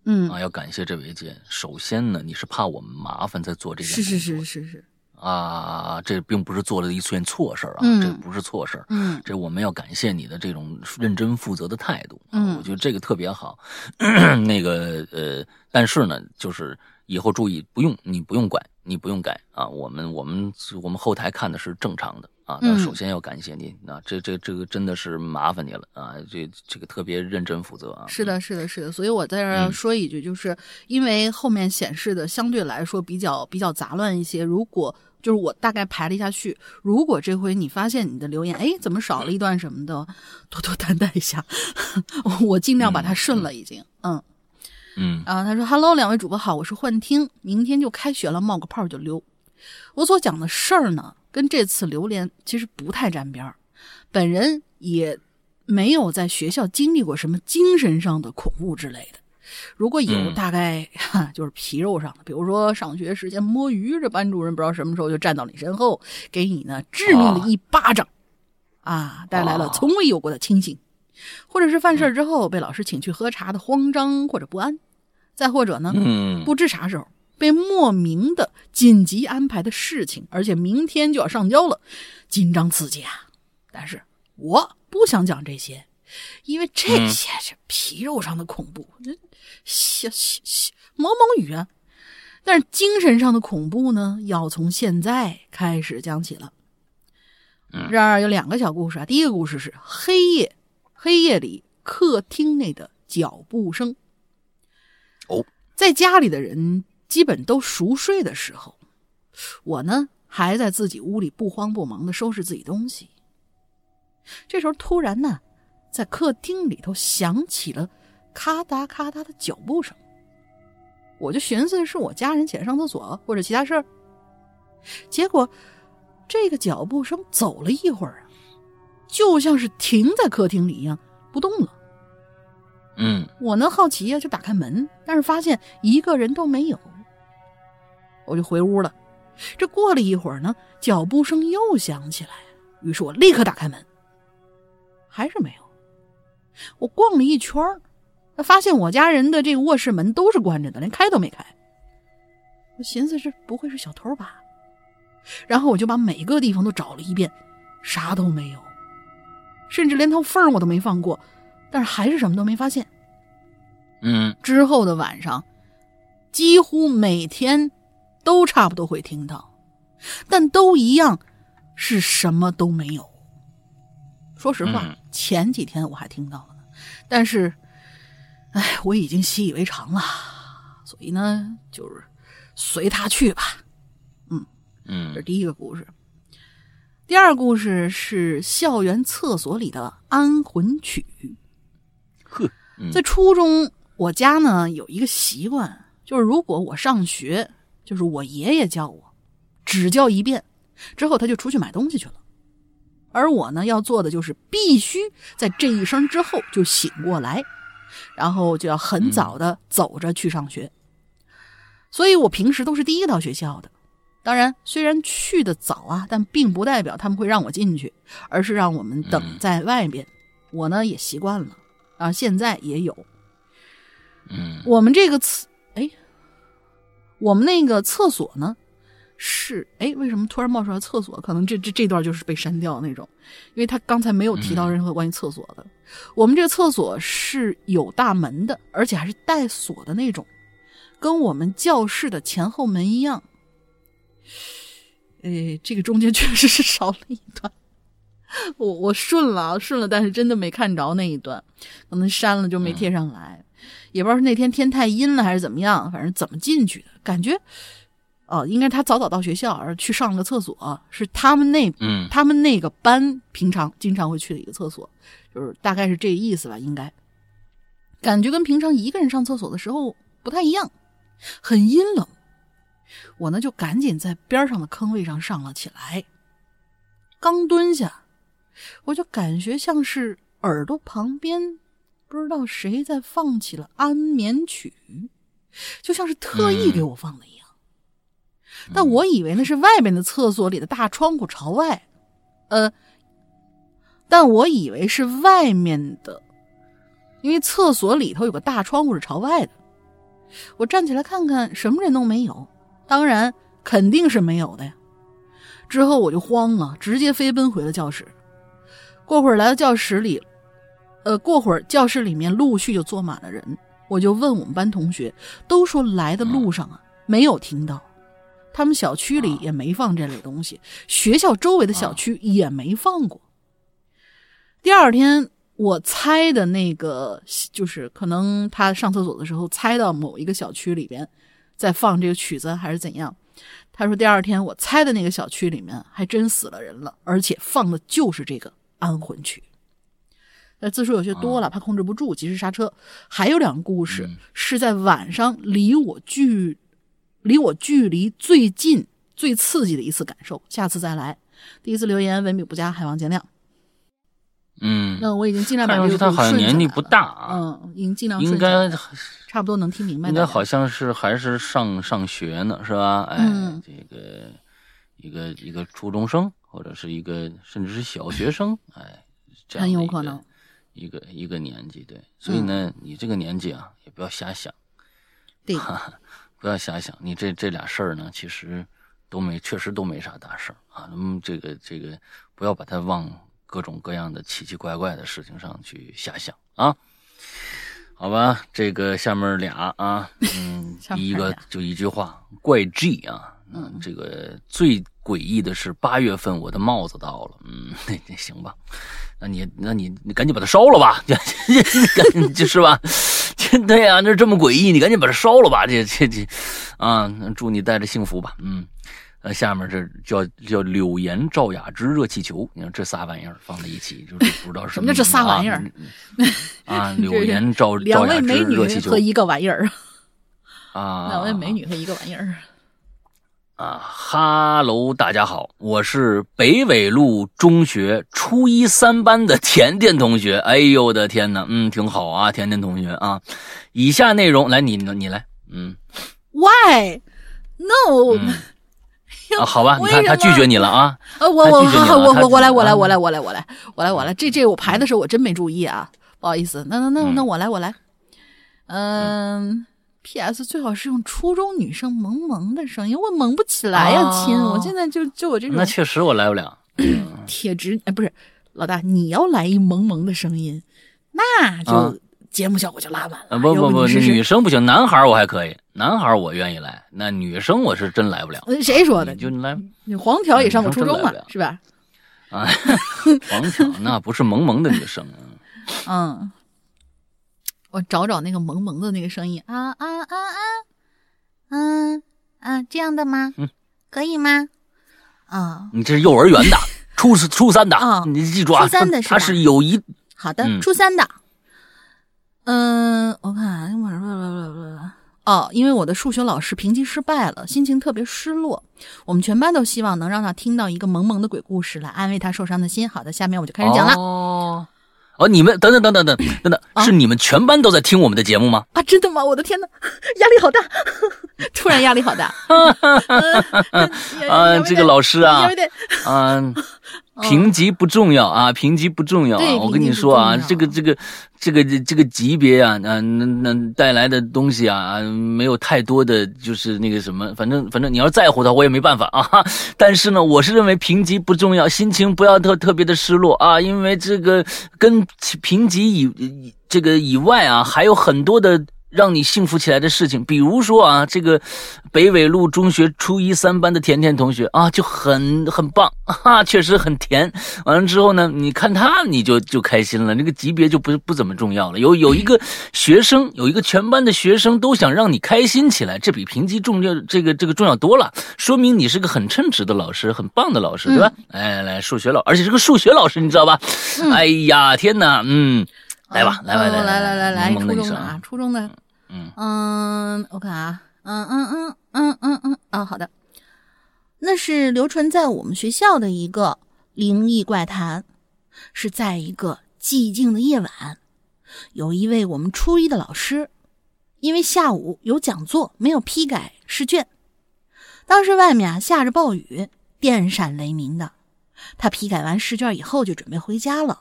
嗯，啊，要感谢这位姐。首先呢，你是怕我们麻烦在做这件事是是是是是，啊，这并不是做了一件错事儿啊，嗯这不是错事儿。嗯这我们要感谢你的这种认真负责的态度，啊嗯我觉得这个特别好。那个呃，但是呢，就是以后注意，不用你不用管，你不用改啊。我们我们我们后台看的是正常的啊。那嗯首先要感谢你，啊，这这这个真的是麻烦你了啊，这这个特别认真负责啊。是的，是的，是的，所以我在这儿说一句，就是因为后面显示的相对来说比较比较杂乱一些。如果就是我大概排了一下序，如果这回你发现你的留言，哎，怎么少了一段什么的，多多担待一下，我尽量把它顺了，已经，嗯嗯啊，他说：“Hello，两位主播好，我是幻听，明天就开学了，冒个泡就溜。我所讲的事儿呢，跟这次榴莲其实不太沾边儿，本人也没有在学校经历过什么精神上的恐怖之类的。如果有，嗯大概哈 就是皮肉上的，比如说上学时间摸鱼，这班主任不知道什么时候就站到你身后，给你呢致命的一巴掌，啊，带来了啊从未有过的清醒。”或者是犯事儿之后被老师请去喝茶的慌张或者不安，再或者呢，嗯不知啥时候被莫名的紧急安排的事情，而且明天就要上交了，紧张刺激啊！但是我不想讲这些，因为这些是皮肉上的恐怖，这小小小毛毛雨啊。但是精神上的恐怖呢，要从现在开始讲起了。嗯这儿有两个小故事啊。第一个故事是黑夜，黑夜里客厅内的脚步声。哦，在家里的人基本都熟睡的时候，我呢还在自己屋里不慌不忙的收拾自己东西。这时候突然呢，在客厅里头响起了咔嗒咔嗒的脚步声。我就寻思是我家人起来上厕所或者其他事儿，结果这个脚步声走了一会儿啊，就像是停在客厅里一样不动了。嗯我呢好奇呀、就打开门，但是发现一个人都没有，我就回屋了。这过了一会儿呢，脚步声又响起来，于是我立刻打开门，还是没有。我逛了一圈儿，发现我家人的这个卧室门都是关着的，连开都没开。我寻思这不会是小偷吧？然后我就把每个地方都找了一遍，啥都没有，甚至连条缝儿我都没放过，但是还是什么都没发现。嗯之后的晚上，几乎每天都差不多会听到，但都一样是什么都没有。说实话，嗯前几天我还听到了呢，但是，哎，我已经习以为常了，所以呢，就是随他去吧。嗯这是嗯第一个故事。第二故事是校园厕所里的安魂曲。呵，嗯在初中，我家呢有一个习惯，就是如果我上学，就是我爷爷叫我，只叫一遍，之后他就出去买东西去了。而我呢，要做的就是必须在这一声之后就醒过来，然后就要很早的走着去上学。所以我平时都是第一个到学校的。当然，虽然去的早啊，但并不代表他们会让我进去，而是让我们等在外边。我呢也习惯了啊，现在也有。嗯，我们这个厕，哎，我们那个厕所呢是，哎，为什么突然冒出来厕所？可能这这这段就是被删掉那种，因为他刚才没有提到任何关于厕所的。我们这个厕所是有大门的，而且还是带锁的那种，跟我们教室的前后门一样。哎，这个中间 确实是少了一段，我我顺了顺了，但是真的没看着那一段，可能删了就没贴上来，也不知道是那天天太阴了还是怎么样，反正怎么进去的感觉，哦，应该他早早到学校而去上了个厕所，是他们那嗯他们那个班平常经常会去的一个厕所，就是大概是这意思吧，应该感觉跟平常一个人上厕所的时候不太一样，很阴冷。我呢就赶紧在边上的坑位上上了起来，刚蹲下，我就感觉像是耳朵旁边不知道谁在放起了安眠曲，就像是特意给我放的一样。但我以为那是外面的厕所里的大窗户朝外，呃，但我以为是外面的，因为厕所里头有个大窗户是朝外的。我站起来看看，什么人都没有。当然，肯定是没有的呀。之后我就慌了，直接飞奔回了教室。过会儿来到教室里，呃，过会儿教室里面陆续就坐满了人。我就问我们班同学，都说来的路上啊没有听到，他们小区里也没放这类东西，学校周围的小区也没放过。第二天，我猜的那个就是可能他上厕所的时候猜到某一个小区里边。在放这个曲子还是怎样？他说第二天我猜的那个小区里面还真死了人了，而且放的就是这个安魂曲。那字数有些多了，怕控制不住，及时刹车。还有两个故事是在晚上，离我距离我距离最近、最刺激的一次感受。下次再来。第一次留言文笔不佳，海王见谅。嗯，那我已经尽量把这个他好像年纪不大啊，嗯，已经尽量应该差不多能听明白。应该好像是还是上上学呢，是吧？哎，嗯、这个一个一个初中生，或者是一个甚至是小学生，哎，这样很有可能一个一个年纪，对。所以呢，你这个年纪啊，也不要瞎想，对，不要瞎想。你这这俩事儿呢，其实都没，确实都没啥大事儿啊。那么这个这个，不要把它往。各种各样的奇奇怪怪的事情上去瞎想啊，好吧，这个下面俩啊，嗯，第一个就一句话，怪 G 啊，嗯，这个最诡异的是八月份我的帽子到了，嗯，那那行吧，那你那你你赶紧把它烧了吧，赶紧是吧？对呀，这这么诡异，你赶紧把它烧了吧，这这这啊，祝你带着幸福吧，嗯。呃，下面这叫叫柳岩赵雅芝热气球，你看这仨玩意儿放在一起，就是不知道什么叫这仨玩意儿啊？柳岩赵雅芝热气球和一个玩意儿啊，两位美女和一个玩意儿啊。哈喽，大家好，我是北纬路中学初一三班的甜甜同学。哎呦我的天哪，嗯，挺好啊，甜甜同学啊。以下内容来，你你来，嗯，Why no？啊，好吧，你看他拒绝你了啊！呃，我我我我我来我来我来我来我来我来我来，这这我排的时候我真没注意啊，不好意思。那那那那我来我来，嗯，P.S. 最好是用初中女生萌萌的声音，我萌不起来呀，亲！我现在就就我这种，那确实我来不了。铁直哎，不是老大，你要来一萌萌的声音，那就。节目效果就拉满了。不不不，女生不行，男孩我还可以，男孩我愿意来，那女生我是真来不了。谁说的？就来，你黄条也上过初中嘛，是吧？啊，黄条那不是萌萌的女生啊。嗯，我找找那个萌萌的那个声音啊啊啊啊，嗯啊，这样的吗？嗯，可以吗？啊，你这是幼儿园的，初初三的啊，你记住啊，初三的他是有一好的，初三的。嗯，我看，哦，因为我的数学老师评级失败了，心情特别失落。我们全班都希望能让他听到一个萌萌的鬼故事，来安慰他受伤的心。好的，下面我就开始讲了。哦，哦，你们等等等等 等等等，是你们全班都在听我们的节目吗？啊，真的吗？我的天哪，压力好大，突然压力好大。啊，这个老师啊嗯，啊，评级不重要啊，评级不重要啊。我跟你说啊，这个这个这个这个级别啊，那那那带来的东西啊，没有太多的就是那个什么，反正反正你要在乎它，我也没办法啊。但是呢，我是认为评级不重要，心情不要特特别的失落啊，因为这个跟评级以以这个以外啊，还有很多的。让你幸福起来的事情，比如说啊，这个北纬路中学初一三班的甜甜同学啊，就很很棒 啊，确实很甜。完了之后呢，你看他你就就开心了，那个级别就不不怎么重要了。有有一个学生，有一个全班的学生都想让你开心起来，这比评级重要，这个这个重要多了，说明你是个很称职的老师，很棒的老师，对吧？哎，来数学老，而且是个数学老师，你知道吧？哎呀，天哪，嗯。来吧，来吧，来来来来来，初中的啊，初中的，嗯嗯，我看啊，嗯嗯嗯嗯嗯嗯，啊，好的，那是流传在我们学校的一个灵异怪谈，是在一个寂静的夜晚，有一位我们初一的老师，因为下午有讲座没有批改试卷，当时外面啊下着暴雨，电闪雷鸣的，他批改完试卷以后就准备回家了。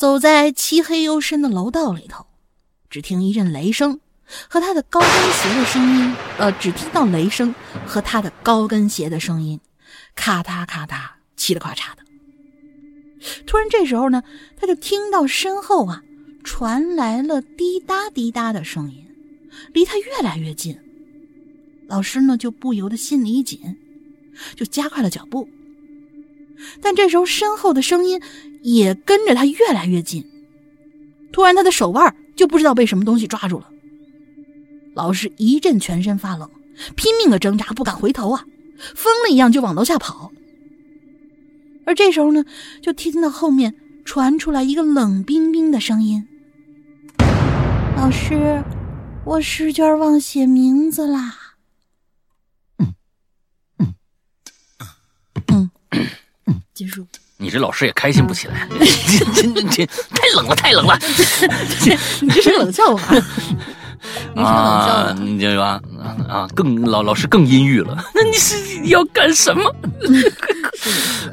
走在漆黑幽深的楼道里头，只听一阵雷声和他的高跟鞋的声音，呃，只听到雷声和他的高跟鞋的声音，咔嗒咔嗒，嘁哩咔嚓的。突然这时候呢，他就听到身后啊传来了滴答滴答的声音，离他越来越近。老师呢就不由得心里一紧，就加快了脚步。但这时候身后的声音。也跟着他越来越近，突然他的手腕就不知道被什么东西抓住了。老师一阵全身发冷，拼命的挣扎，不敢回头啊，疯了一样就往楼下跑。而这时候呢，就听到后面传出来一个冷冰冰的声音：“老师，我试卷忘写名字啦。”嗯嗯嗯，结束。你这老师也开心不起来，这这这太冷了，太冷了。你这是冷笑话，你这冷笑啊，话。你这吧啊，更老老师更阴郁了。那你是要干什么？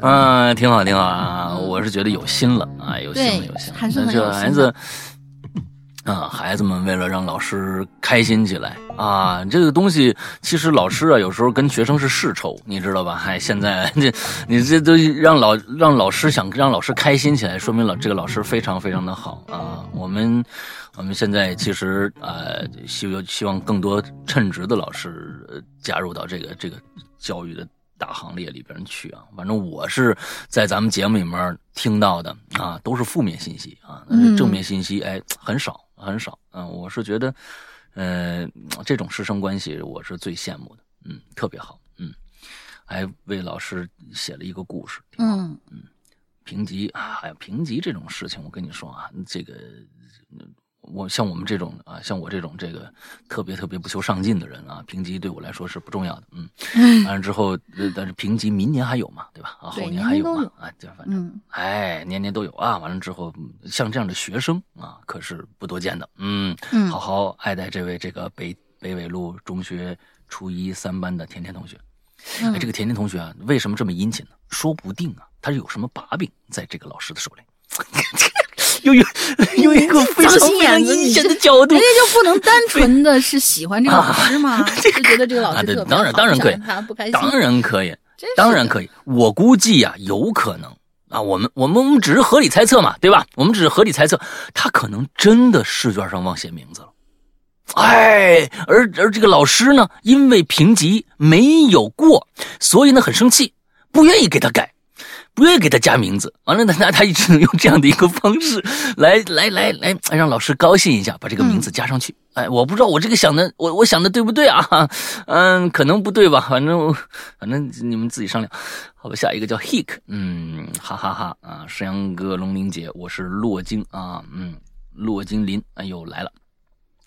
啊，挺好，挺好啊！我是觉得有心了啊，有心了，有心了。那这孩子啊，孩子们为了让老师开心起来啊，这个东西其实老师啊，有时候跟学生是世仇，你知道吧？嗨，现在这你这都让老让老师想让老师开心起来，说明老这个老师非常非常的好啊。我们我们现在其实呃，希希望更多称职的老师呃加入到这个这个教育的大行列里边去啊。反正我是在咱们节目里面听到的啊，都是负面信息啊，嗯正面信息哎很少很少。嗯、我是觉得，呃，这种师生关系我是最羡慕的，嗯，特别好，嗯，还为老师写了一个故事，挺好。嗯评级啊，哎呀，评级这种事情，我跟你说啊，这个我像我们这种啊，像我这种这个特别特别不求上进的人啊，评级对我来说是不重要的。嗯，完了之后，呃但是评级明年还有嘛，对吧？啊，后年还有嘛啊，就反正嗯哎，年年都有啊。完了之后，嗯像这样的学生啊，可是不多见的。嗯，嗯好好爱戴这位这个北北纬路中学初一三班的甜甜同学。嗯哎，这个甜甜同学啊，为什么这么殷勤呢？说不定啊，他是有什么把柄在这个老师的手里。有有有一个 非常非常阴险的角度人家，就不能单 纯的是喜欢这个老师吗？就觉得这个老啊，对师特，别当然当然可以他不开心，当然可以，当然可以。我估计呀、有可能啊，我们我们我们只是合理猜测嘛，对吧？我们只是合理猜测，他可能真的试卷上忘写名字了。哎，而而这个老师呢，因为评级没有过，所以呢很生气，不愿意给他改，不愿意给他加名字。完了呢，那他只能用这样的一个方式来 来来来让老师高兴一下，把这个名字加上去。哎，我不知道我这个想的，我我想的对不对啊？嗯，可能不对吧，反正反正你们自己商量。好吧，下一个叫 Hick，嗯，哈哈哈啊，山羊哥、龙鳞姐，我是洛金啊，嗯，洛金林，哎呦来了。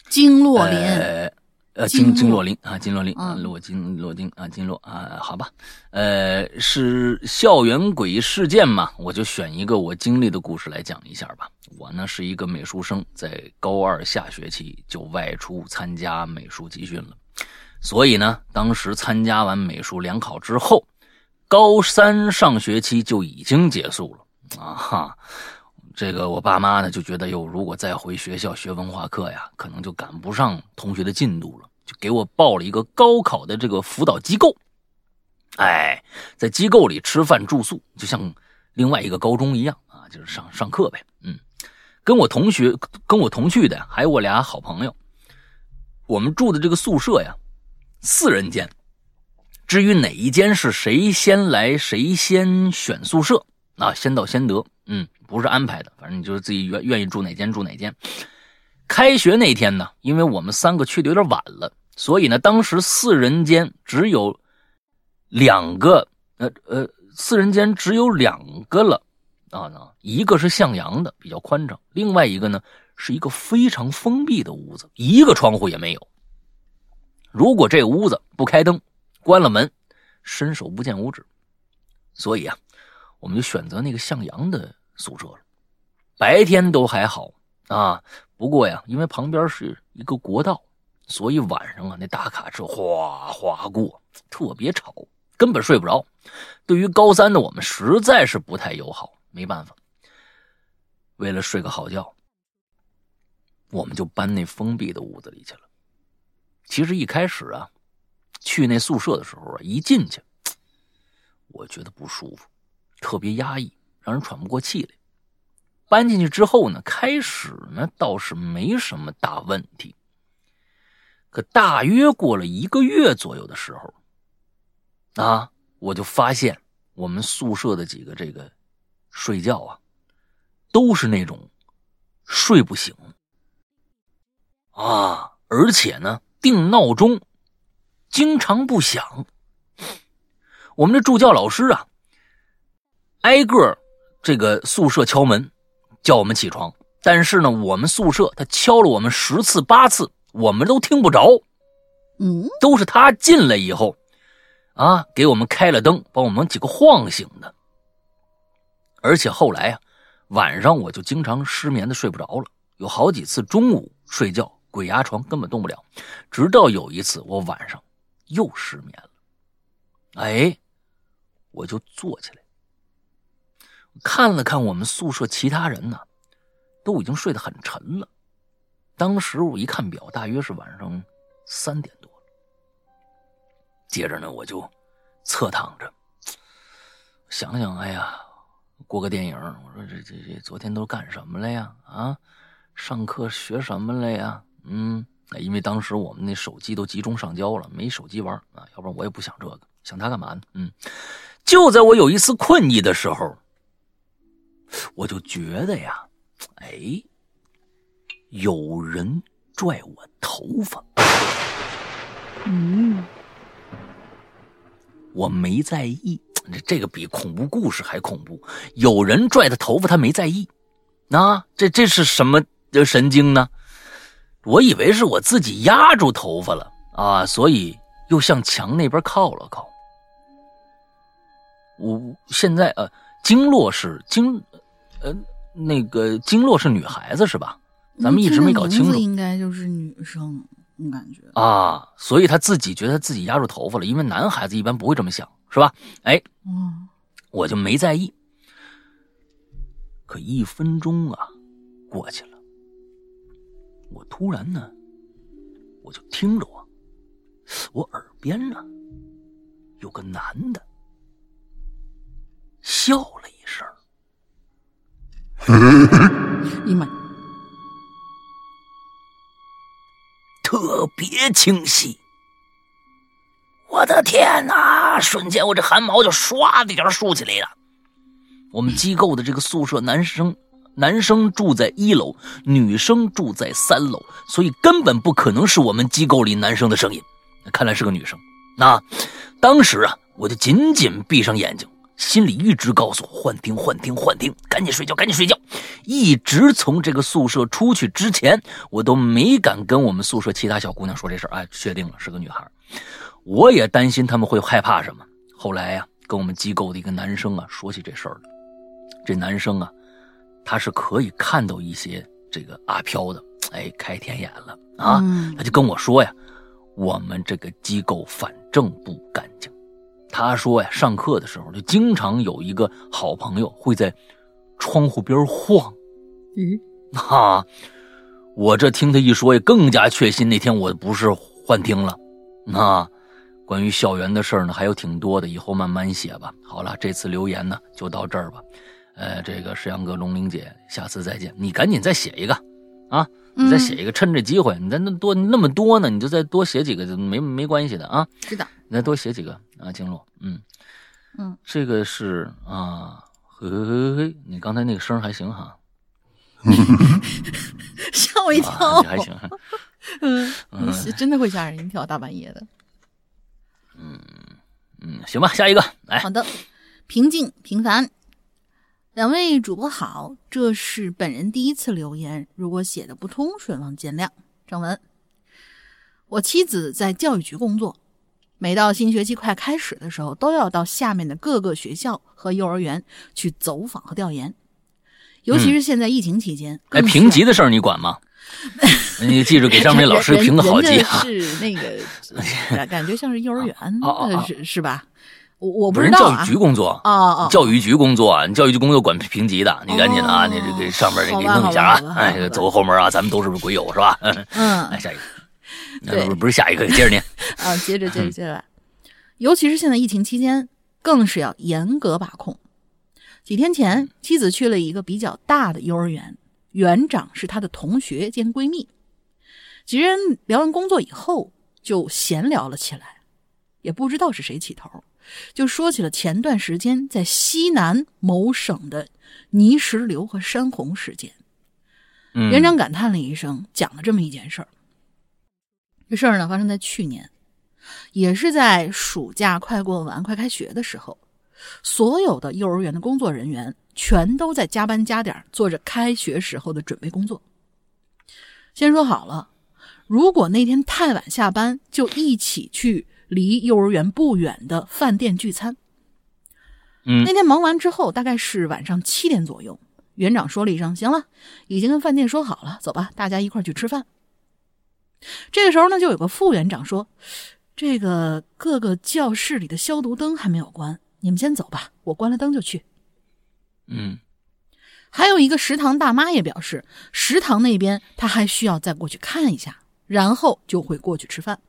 金洛林，呃呃，金金洛林啊，金洛林，啊嗯洛金洛丁啊，金洛啊，好吧，呃，是校园诡异事件嘛，我就选一个我经历的故事来讲一下吧。我呢是一个美术生，在高二下学期就外出参加美术集训了，所以呢，当时参加完美术联考之后，高三上学期就已经结束了啊哈。这个我爸妈呢就觉得哟，如果再回学校学文化课呀，可能就赶不上同学的进度了，给我报了一个高考的这个辅导机构。哎，在机构里吃饭住宿，就像另外一个高中一样啊，就是上上课呗。嗯，跟我同学跟我同去的还有我俩好朋友，我们住的这个宿舍呀，四人间。至于哪一间是谁先来谁先选宿舍啊，先到先得。嗯，不是安排的，反正你就是自己愿愿意住哪间住哪间。开学那天呢，因为我们三个去的有点晚了，所以呢，当时四人间只有两个，呃呃，四人间只有两个了啊，一个是向阳的，比较宽敞，另外一个呢是一个非常封闭的屋子，一个窗户也没有。如果这屋子不开灯，关了门，伸手不见五指。所以啊，我们就选择那个向阳的宿舍了。白天都还好啊，不过呀，因为旁边是一个国道，所以晚上啊，那大卡车哗哗过，特别吵，根本睡不着。对于高三的我们，实在是不太友好。没办法，为了睡个好觉，我们就搬那封闭的屋子里去了。其实一开始啊，去那宿舍的时候啊，一进去，我觉得不舒服，特别压抑，让人喘不过气来。搬进去之后呢，开始呢倒是没什么大问题。可大约过了一个月左右的时候，啊，我就发现我们宿舍的几个这个睡觉啊，都是那种睡不醒啊，而且呢，定闹钟经常不响。我们这助教老师啊，挨个这个宿舍敲门，叫我们起床。但是呢，我们宿舍他敲了我们十次八次，我们都听不着。嗯，都是他进来以后，啊，给我们开了灯，把我们几个晃醒的。而且后来啊，晚上我就经常失眠的睡不着了，有好几次中午睡觉鬼压床，根本动不了。直到有一次我晚上又失眠了，哎，我就坐起来，看了看我们宿舍其他人呢，都已经睡得很沉了。当时我一看表，大约是晚上三点多。接着呢，我就侧躺着，想想，哎呀，过个电影。我说这这这昨天都干什么了呀？啊，上课学什么了呀？嗯，因为当时我们那手机都集中上交了，没手机玩啊，要不然我也不想这个，想它干嘛呢？嗯，就在我有一丝困意的时候，我就觉得呀，哎，有人拽我头发。嗯，我没在意，这这个比恐怖故事还恐怖。有人拽他头发，他没在意，啊，这这是什么神经呢？我以为是我自己压住头发了啊，所以又向墙那边靠了靠。我现在呃，经络是经，呃，那个经络是女孩子是吧？咱们一直没搞清楚应该就是女生，我感觉。啊，所以他自己觉得自己压住头发了，因为男孩子一般不会这么想，是吧？哎，嗯，我就没在意。可一分钟啊，过去了，我突然呢，我就听着我，我耳边呢，有个男的笑了一声，哎呀妈特别清晰。我的天哪！瞬间我这汗毛就唰的一下竖起来了。我们机构的这个宿舍，男生男生住在一楼，女生住在三楼，所以根本不可能是我们机构里男生的声音。看来是个女生。那当时啊，我就紧紧闭上眼睛，心里一直告诉我幻听，幻听，幻听，赶紧睡觉，赶紧睡觉。一直从这个宿舍出去之前，我都没敢跟我们宿舍其他小姑娘说这事儿。哎，确定了是个女孩，我也担心他们会害怕什么。后来呀，跟我们机构的一个男生啊说起这事儿了。这男生啊，他是可以看到一些这个阿飘的。哎，开天眼了啊！他就跟我说呀，我们这个机构反正不干净。他说呀，上课的时候就经常有一个好朋友会在窗户边晃。嗯，哈，我这听他一说，也更加确信那天我不是幻听了。啊，关于校园的事儿呢，还有挺多的，以后慢慢写吧。好了，这次留言呢就到这儿吧。呃，这个石阳哥、龙玲姐，下次再见。你赶紧再写一个啊，你再写一个，趁这机会，你再那多那么多呢，你就再多写几个，没没关系的啊。是的，你再多写几个啊，经络，嗯。嗯，这个是啊，嘿嘿嘿嘿，你刚才那个声还行哈，吓我一跳，还行，嗯，真的会吓人一跳，大半夜的，嗯嗯，行吧，下一个来，好的，平静平凡。两位主播好，这是本人第一次留言，如果写的不通顺，望见谅。正文：我妻子在教育局工作，每到新学期快开始的时候，都要到下面的各个学校和幼儿园去走访和调研，尤其是现在疫情期间。哎，评级的事儿你管吗？你记住给上面老师评个好级啊！是那个感感觉像是幼儿园，是是吧？我我不是教育局工作啊，教育局工作，你教育局工作管评级的，你赶紧的啊，你这给上面给弄一下啊，哎，走个后门啊，咱们都是鬼友是吧？嗯，来下一个，那不是下一个，接着念 啊，接着接着接着来，尤其是现在疫情期间，更是要严格把控。几天前，妻子去了一个比较大的幼儿园，园长是她的同学兼闺蜜，几人聊完工作以后就闲聊了起来，也不知道是谁起头。就说起了前段时间在西南某省的泥石流和山洪事件。园长感叹了一声，讲了这么一件事儿。这事儿呢，发生在去年，也是在暑假快过完、快开学的时候，所有的幼儿园的工作人员全都在加班加点做着开学时候的准备工作。先说好了，如果那天太晚下班，就一起去。离幼儿园不远的饭店聚餐。嗯，那天忙完之后，大概是晚上七点左右，园长说了一声：“行了，已经跟饭店说好了，走吧，大家一块去吃饭。”这个时候呢，就有个副园长说：“这个各个教室里的消毒灯还没有关，你们先走吧，我关了灯就去。”嗯，还有一个食堂大妈也表示，食堂那边她还需要再过去看一下，然后就会过去吃饭。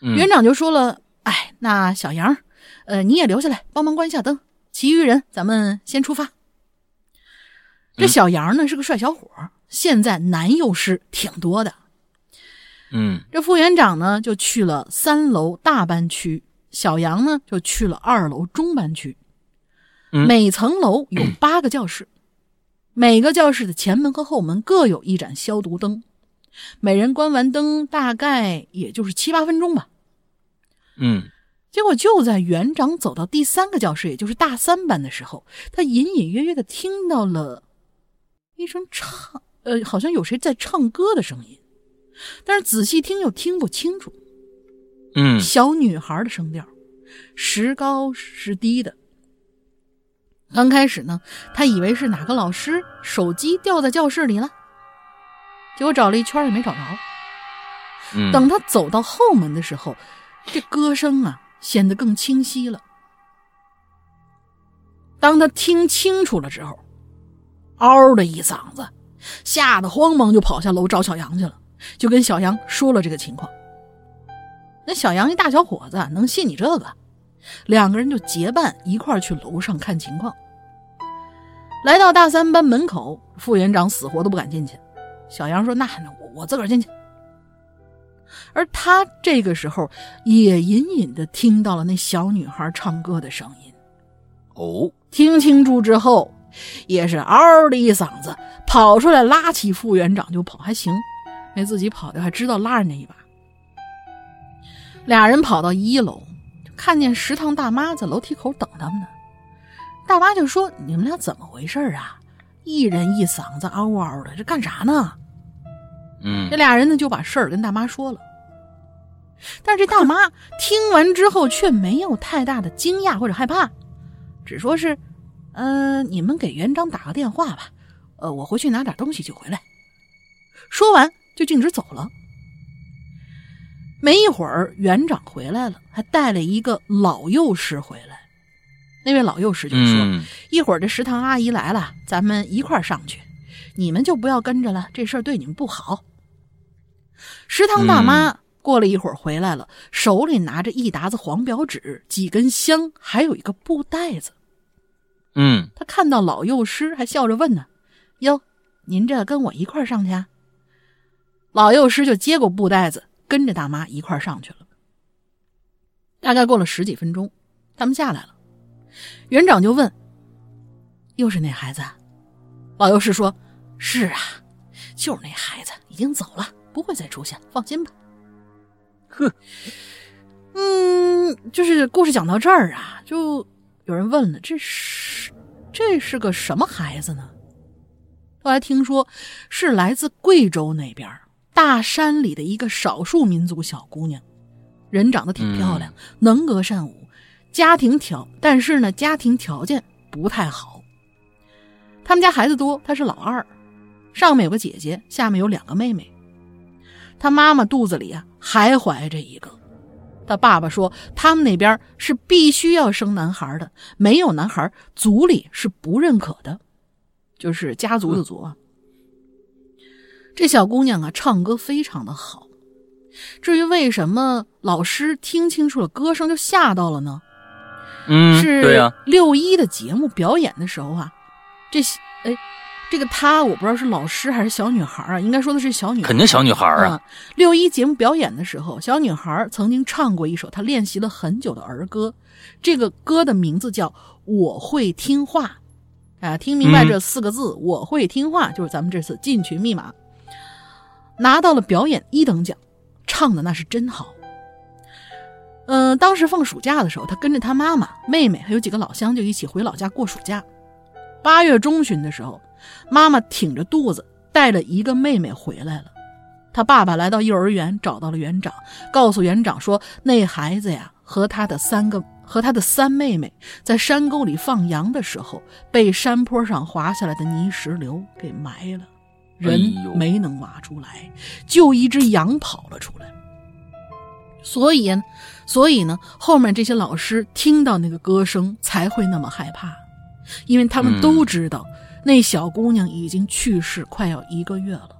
园长就说了：“哎，那小杨，呃，你也留下来帮忙关一下灯，其余人咱们先出发。”这小杨呢是个帅小伙，现在男幼师挺多的。嗯，这副园长呢就去了三楼大班区，小杨呢就去了二楼中班区。每层楼有八个教室，每个教室的前门和后门各有一盏消毒灯。每人关完灯，大概也就是七八分钟吧。嗯，结果就在园长走到第三个教室，也就是大三班的时候，他隐隐约约的听到了一声唱，呃，好像有谁在唱歌的声音，但是仔细听又听不清楚。嗯，小女孩的声调，时高时低的。刚开始呢，他以为是哪个老师手机掉在教室里了。结果找了一圈也没找着。等他走到后门的时候，这歌声啊显得更清晰了。当他听清楚了之后，嗷的一嗓子，吓得慌忙就跑下楼找小杨去了，就跟小杨说了这个情况。那小杨一大小伙子，能信你这个？两个人就结伴一块去楼上看情况。来到大三班门口，副园长死活都不敢进去。小杨说：“那那我我自个儿进去。”而他这个时候也隐隐的听到了那小女孩唱歌的声音。哦，听清楚之后，也是嗷的一嗓子跑出来，拉起副园长就跑，还行，没自己跑的，还知道拉人家一把。俩人跑到一楼，就看见食堂大妈在楼梯口等他们呢。大妈就说：“你们俩怎么回事啊？一人一嗓子嗷嗷的，这干啥呢？”嗯这俩人呢就把事儿跟大妈说了。但是这大妈听完之后却没有太大的惊讶或者害怕，只说是：“呃，你们给园长打个电话吧，呃，我回去拿点东西就回来。”说完就径直走了。没一会儿，园长回来了，还带了一个老幼师回来。那位老幼师就说：“嗯一会儿这食堂阿姨来了，咱们一块儿上去，你们就不要跟着了，这事儿对你们不好。”食堂大妈过了一会儿回来了，手里拿着一沓子黄表纸、几根香，还有一个布袋子。嗯他看到老幼师，还笑着问呢：“哟，您这跟我一块儿上去啊？”老幼师就接过布袋子，跟着大妈一块儿上去了。大概过了十几分钟，他们下来了，园长就问：“又是那孩子？”老幼师说：“是啊，就是那孩子，已经走了，不会再出现，放心吧。”呵，嗯，就是故事讲到这儿啊，就有人问了：“这是这是个什么孩子呢？”后来听说是来自贵州那边大山里的一个少数民族小姑娘，人长得挺漂亮，能歌善舞，家庭条但是呢家庭条件不太好。他们家孩子多，她是老二，上面有个姐姐，下面有两个妹妹。他妈妈肚子里啊还怀着一个。他爸爸说，他们那边是必须要生男孩的，没有男孩，族里是不认可的，就是家族的族啊。这小姑娘啊，唱歌非常的好。至于为什么老师听清楚了歌声就吓到了呢？嗯，是对呀、六一的节目表演的时候啊，这哎，这个她我不知道是老师还是小女孩啊，应该说的是小女孩，肯定小女孩啊。啊。六一节目表演的时候，小女孩曾经唱过一首她练习了很久的儿歌，这个歌的名字叫《我会听话》。啊，听明白嗯这四个字，我会听话，就是咱们这次进群密码，拿到了表演一等奖，唱的那是真好。嗯、当时放暑假的时候，他跟着他妈妈、妹妹还有几个老乡就一起回老家过暑假。八月中旬的时候，妈妈挺着肚子带着一个妹妹回来了。他爸爸来到幼儿园，找到了园长，告诉园长说，那孩子呀和他的三个和他的三妹妹在山沟里放羊的时候，被山坡上滑下来的泥石流给埋了，人没能挖出来，就一只羊跑了出来。所以呢，所以呢，后面这些老师听到那个歌声才会那么害怕，因为他们都知道、那小姑娘已经去世快要一个月了。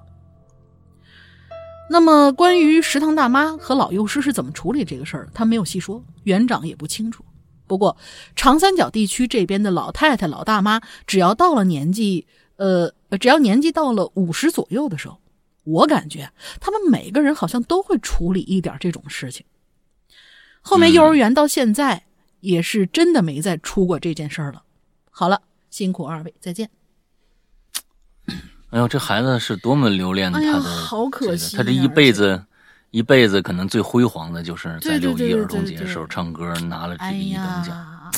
那么，关于食堂大妈和老幼师是怎么处理这个事儿，他没有细说，园长也不清楚。不过，长三角地区这边的老太太、老大妈，只要到了年纪，呃，只要年纪到了五十左右的时候，我感觉他们每个人好像都会处理一点这种事情。后面幼儿园到现在也是真的没再出过这件事儿了。好了，辛苦二位，再见。哎呦，这孩子是多么留恋他哎呀的，好可惜这个他这一辈子，一辈子可能最辉煌的就是在六一儿童节的时候唱歌拿了这哎个一等奖，呀，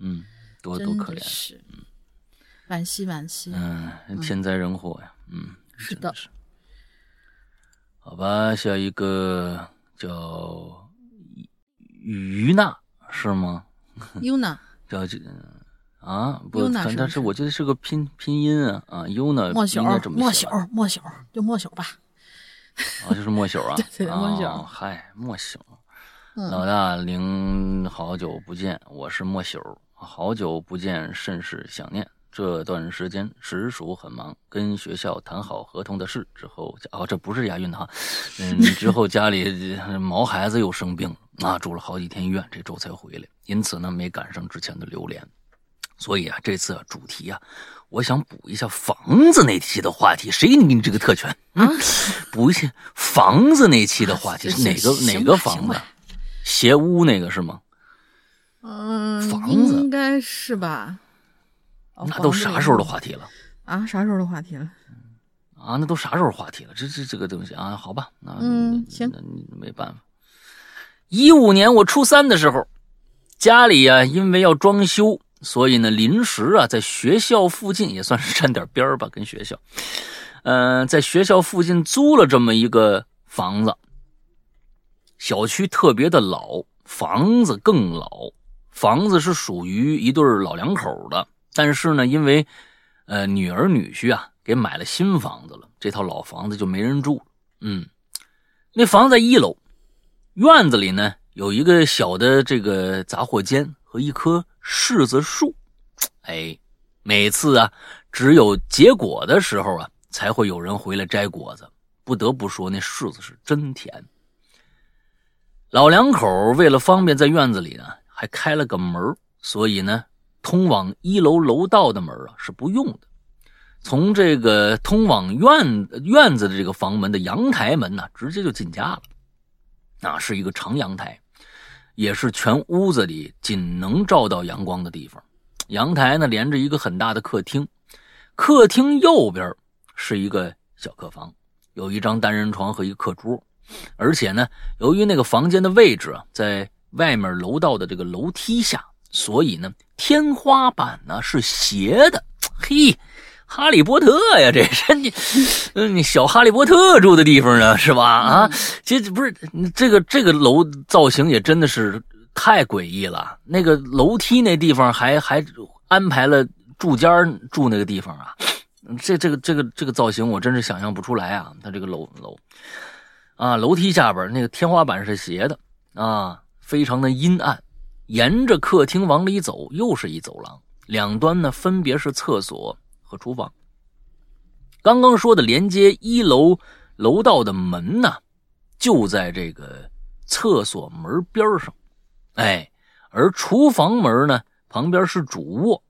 嗯，多多可怜，的是，惋惜惋惜。嗯，天灾人祸呀，嗯，是的。好吧，下一个叫于娜是吗？Yuna 叫这啊不，Yuna 但但是我记得是个拼拼音啊啊，Yuna 莫朽应该这，么莫写朽，莫朽，就莫朽吧。啊，就是莫朽啊，对对莫朽哦嗨，莫朽。嗯老大零好久不见，我是莫朽，好久不见，甚是想念。这段时间实属很忙，跟学校谈好合同的事之后，哦，这不是押韵的哈，嗯，之后家里呃毛孩子又生病啊，住了好几天医院，这周才回来，因此呢没赶上之前的榴莲，所以啊，这次啊主题啊，我想补一下房子那期的话题，谁给你这个特权？嗯，补一下房子那期的话题 啊是哪个哪个房子？斜屋那个是吗？嗯，房子应该是吧？哦那都啥时候的话题了啊？啥时候的话题了？啊？那都啥时候话题了？这这这个东西啊，好吧，那那嗯行那你没办法。一五年我初三的时候，家里呀、因为要装修所以呢，临时啊，在学校附近也算是沾点边儿吧，跟学校，嗯，在学校附近租了这么一个房子。小区特别的老，房子更老。房子是属于一对老两口的，但是呢，因为呃女儿女婿啊给买了新房子了，这套老房子就没人住。嗯，那房子在一楼，院子里呢有一个小的这个杂货间和一棵柿子树。哎，每次啊只有结果的时候啊才会有人回来摘果子。不得不说，那柿子是真甜。老两口为了方便在院子里呢，还开了个门所以呢，通往一楼楼道的门啊是不用的。从这个通往院院子的这个房门的阳台门呢，直接就进家了。那是一个长阳台，也是全屋子里仅能照到阳光的地方。阳台呢连着一个很大的客厅，客厅右边是一个小客房，有一张单人床和一个课桌。而且呢，由于那个房间的位置啊，在外面楼道的这个楼梯下，所以呢，天花板呢是斜的。嘿，哈利波特呀，这是你，嗯，你小哈利波特住的地方呢，是吧？啊，这不是这个这个楼造型也真的是太诡异了。那个楼梯那地方还还安排了住间住那个地方啊，这这个这个这个造型我真是想象不出来啊。它这个楼楼。啊，楼梯下边那个天花板是斜的啊，非常的阴暗。沿着客厅往里走，又是一走廊，两端呢分别是厕所和厨房。刚刚说的连接一楼楼道的门呢，就在这个厕所门边上，哎，而厨房门呢旁边是主卧，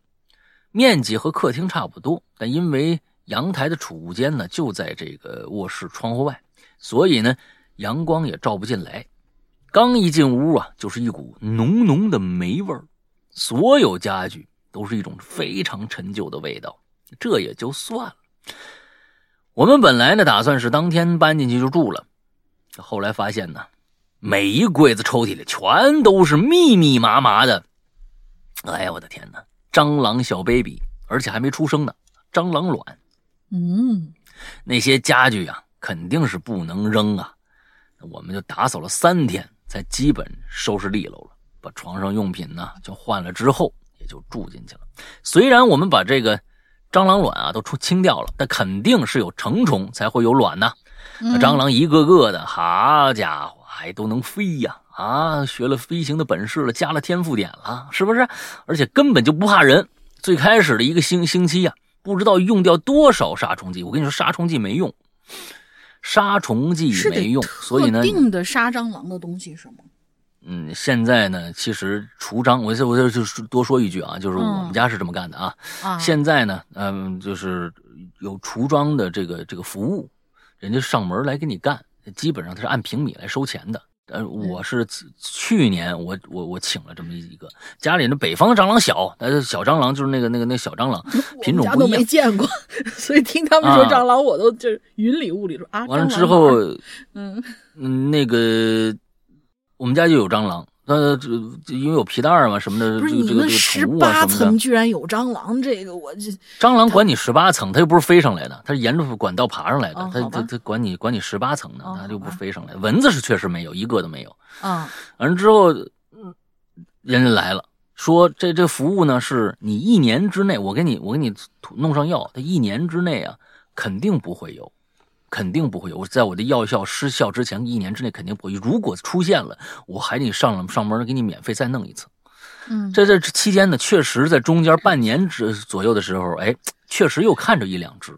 面积和客厅差不多，但因为阳台的储物间呢就在这个卧室窗户外。所以呢，阳光也照不进来。刚一进屋啊，就是一股浓浓的霉味儿，所有家具都是一种非常陈旧的味道。这也就算了。我们本来呢，打算是当天搬进去就住了，后来发现呢，每一柜子抽屉里全都是密密麻麻的。哎呀，我的天哪！蟑螂小 baby，而且还没出生呢，蟑螂卵。嗯，那些家具啊。肯定是不能扔啊！我们就打扫了三天，才基本收拾利落了。把床上用品呢就换了之后，也就住进去了。虽然我们把这个蟑螂卵啊都出清掉了，但肯定是有成虫才会有卵呢。那蟑螂一个个的，好家伙，还都能飞呀！啊，学了飞行的本事了，加了天赋点了，是不是？而且根本就不怕人。最开始的一个星星期呀，不知道用掉多少杀虫剂。我跟你说，杀虫剂没用。杀虫剂没用，所以呢，定的杀蟑螂的东西是吗？嗯，现在呢，其实除蟑，我我就就多说一句啊，就是我们家是这么干的啊。啊，现在呢，嗯，就是有除蟑的这个这个服务，人家上门来给你干，基本上他是按平米来收钱的。呃，我是去年我我我请了这么一个家里那北方的蟑螂小，但是小蟑螂就是那个那个那小蟑螂 品种不一样，都没见过，所以听他们说蟑螂，我都就是云里雾里说啊。完了之后，嗯嗯，那个我们家就有蟑螂。那这因为有皮蛋嘛什么的，不是你们十八层居然有蟑螂，这个我这蟑螂管你十八层，它又不是飞上来的，它是沿着管道爬上来的，它它它管你管你十八层呢，它就不飞上来。蚊子是确实没有一个都没有啊。完了之后，人家来了，说这这服务呢是你一年之内，我给你我给你弄上药，它一年之内啊肯定不会有。肯定不会有，我在我的药效失效之前一年之内肯定不会。如果出现了，我还得上上门给你免费再弄一次。嗯，在这期间呢，确实在中间半年之左右的时候，哎，确实又看着一两只。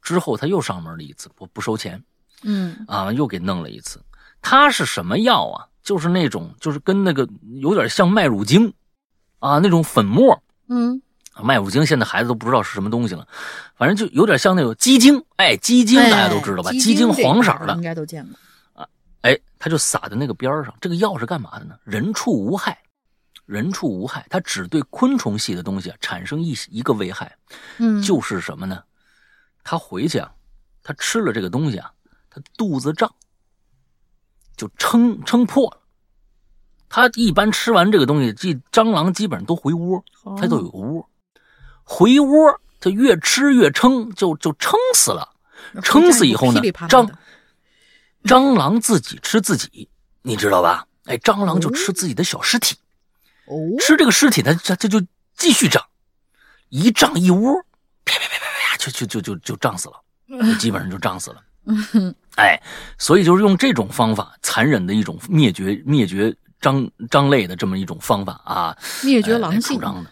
之后他又上门了一次，不不收钱。嗯，啊，又给弄了一次。它是什么药啊？就是那种，就是跟那个有点像麦乳精啊那种粉末。嗯。麦乳精现在孩子都不知道是什么东西了，反正就有点像那种鸡精，哎，鸡精大家都知道吧？鸡精黄色的，应该都见过啊。哎，他就撒在那个边上。这个药是干嘛的呢？人畜无害，人畜无害，它只对昆虫系的东西产生一一个危害，嗯，就是什么呢？他回去啊，他吃了这个东西啊，他肚子胀，就撑撑破了。他一般吃完这个东西，这蟑螂基本上都回窝，它都有个窝。回窝，它越吃越撑，就就撑死了。撑死以后呢，蟑蟑螂自己吃自己，你知道吧？哎，蟑螂就吃自己的小尸体，哦，吃这个尸体，它它它就继续长，一长一窝，啪啪啪啪啪，就就就就就胀死了，基本上就胀死了。哎，所以就是用这种方法，残忍的一种灭绝灭绝蟑蟑类的这么一种方法啊，灭绝狼性主张的。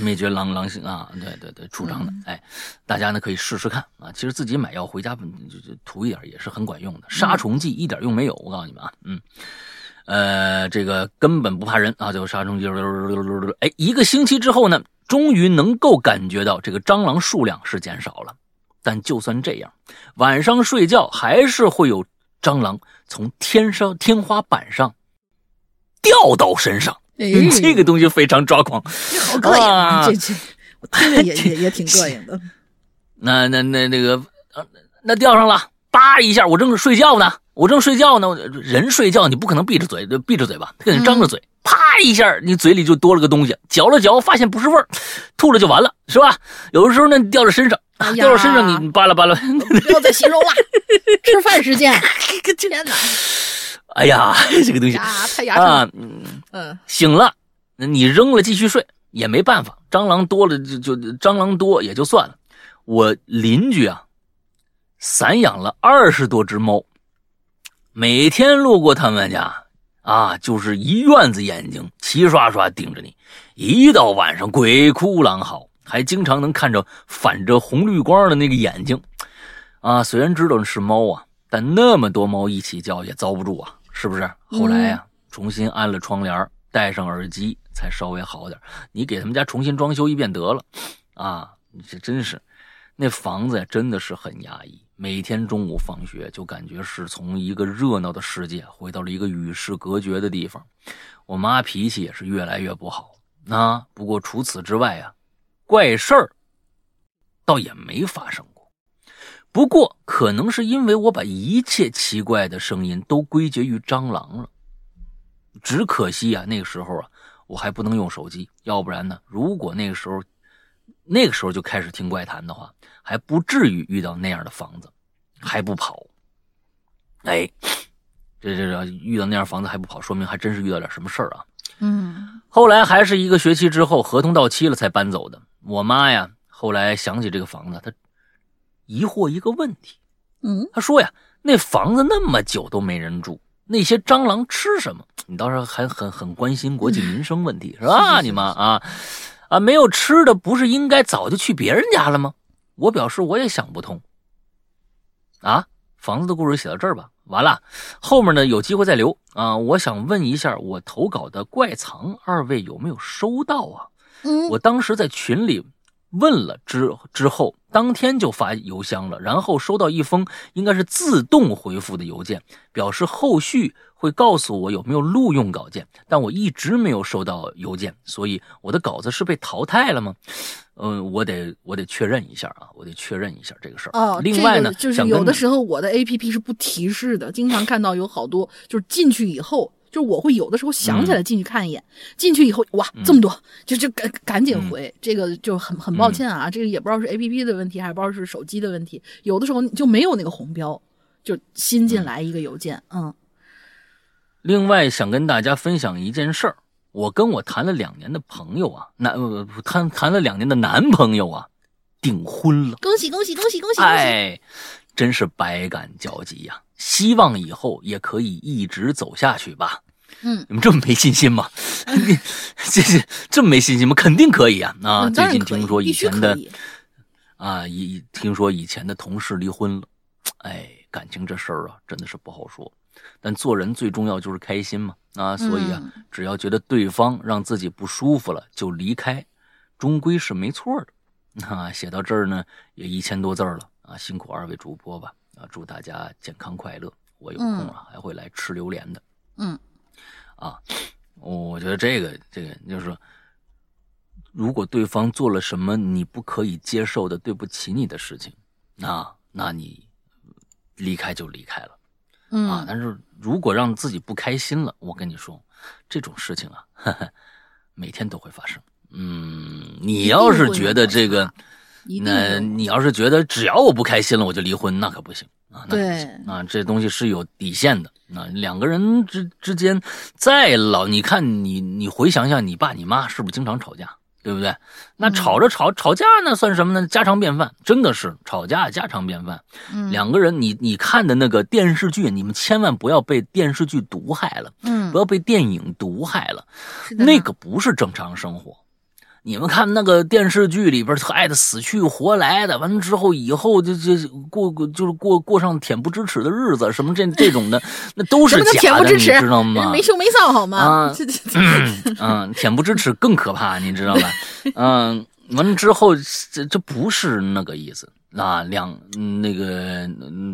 灭绝狼狼性啊，对对对，主张的，哎，大家呢可以试试看啊。其实自己买药回家就就涂一点也是很管用的，杀虫剂一点用没有。我告诉你们啊，嗯，呃，这个根本不怕人啊，就杀虫剂溜溜溜溜溜，哎，一个星期之后呢，终于能够感觉到这个蟑螂数量是减少了。但就算这样，晚上睡觉还是会有蟑螂从天上天花板上掉到身上。这个东西非常抓狂，好膈应！啊这这，我听着也也也挺膈应的。那那那那个，那钓上了，叭一下，我正睡觉呢，我正睡觉呢，人睡觉你不可能闭着嘴，闭着嘴吧，肯定张着嘴，啪一下，你嘴里就多了个东西，嚼了嚼，发现不是味儿，吐了就完了，是吧？有的时候呢，掉在身上，掉在身上，你扒拉扒拉，不要再形容了，吃饭时间，天哪！哎呀，这个东西啊太牙啊，嗯，醒了，那你扔了继续睡也没办法。蟑螂多了就就蟑螂多也就算了。我邻居啊，散养了二十多只猫，每天路过他们家啊，就是一院子眼睛齐刷刷盯着你。一到晚上鬼哭狼嚎，还经常能看着反着红绿光的那个眼睛。啊，虽然知道是猫啊，但那么多猫一起叫也遭不住啊。是不是？后来呀，重新安了窗帘，戴上耳机，才稍微好点。你给他们家重新装修一遍得了，啊，这真是，那房子呀，真的是很压抑。每天中午放学，就感觉是从一个热闹的世界回到了一个与世隔绝的地方。我妈脾气也是越来越不好。啊，不过除此之外啊，怪事儿倒也没发生过。不过，可能是因为我把一切奇怪的声音都归结于蟑螂了。只可惜啊，那个时候啊，我还不能用手机，要不然呢，如果那个时候，那个时候就开始听怪谈的话，还不至于遇到那样的房子，还不跑。哎，这这这遇到那样房子还不跑，说明还真是遇到点什么事儿啊。嗯。后来还是一个学期之后，合同到期了才搬走的。我妈呀，后来想起这个房子，她。疑惑一个问题，嗯，他说呀，那房子那么久都没人住，那些蟑螂吃什么？你倒是还很很关心国计民生问题是吧？你们啊啊，没有吃的，不是应该早就去别人家了吗？我表示我也想不通。啊，房子的故事写到这儿吧，完了，后面呢有机会再留啊。我想问一下，我投稿的怪藏，二位有没有收到啊？嗯，我当时在群里。问了之之后，当天就发邮箱了，然后收到一封应该是自动回复的邮件，表示后续会告诉我有没有录用稿件，但我一直没有收到邮件，所以我的稿子是被淘汰了吗？嗯，我得我得确认一下啊，我得确认一下这个事儿。哦，另外呢，就是有的时候我的 A P P 是不提示的，经常看到有好多就是进去以后。就我会有的时候想起来进去看一眼，进去以后哇这么多，就就赶赶紧回，这个就很很抱歉啊，这个也不知道是 A P P 的问题，还不知道是手机的问题，有的时候就没有那个红标，就新进来一个邮件，嗯。另外想跟大家分享一件事儿，我跟我谈了两年的朋友啊，男谈谈了两年的男朋友啊，订婚了，恭喜恭喜恭喜恭喜！哎，真是百感交集呀。希望以后也可以一直走下去吧。嗯，你们这么没信心吗？你这这这么没信心吗？肯定可以啊！啊，最近听说以前的啊，以听说以前的同事离婚了。哎，感情这事儿啊，真的是不好说。但做人最重要就是开心嘛。啊，所以啊，只要觉得对方让自己不舒服了，就离开，终归是没错的。啊，写到这儿呢，也一千多字了啊，辛苦二位主播吧。啊，祝大家健康快乐！我有空啊，还会来吃榴莲的。嗯，啊，我觉得这个这个就是说，如果对方做了什么你不可以接受的、对不起你的事情，那那你离开就离开了。嗯啊，但是如果让自己不开心了，我跟你说，这种事情啊，呵 呵每天都会发生。嗯，你要是觉得这个，那你要是觉得只要我不开心了我就离婚，那可不行啊！那对啊，这东西是有底线的。那两个人之之间再老，你看你你回想想，你爸你妈是不是经常吵架？对不对？那吵着吵吵架呢，算什么呢？家常便饭，真的是吵架家常便饭。嗯，两个人，你你看的那个电视剧，你们千万不要被电视剧毒害了，嗯，不要被电影毒害了，那个不是正常生活。你们看那个电视剧里边爱的死去活来的，完了之后以后就就过过就是过过上恬不知耻的日子，什么这这种的，那都是假的，你知道吗？没羞没臊好吗？啊，嗯，恬不知耻更可怕，你知道吧？嗯，完了之后这这不是那个意思啊，两那个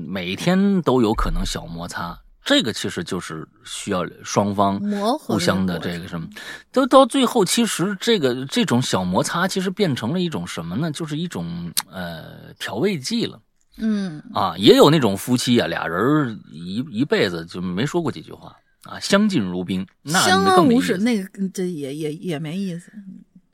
每天都有可能小摩擦。这个其实就是需要双方互相的这个什么，都到最后，其实这个这种小摩擦，其实变成了一种什么呢？就是一种呃调味剂了。嗯啊，也有那种夫妻啊，俩人一一辈子就没说过几句话啊，相敬如宾，那相安无事，那个这也也也没意思。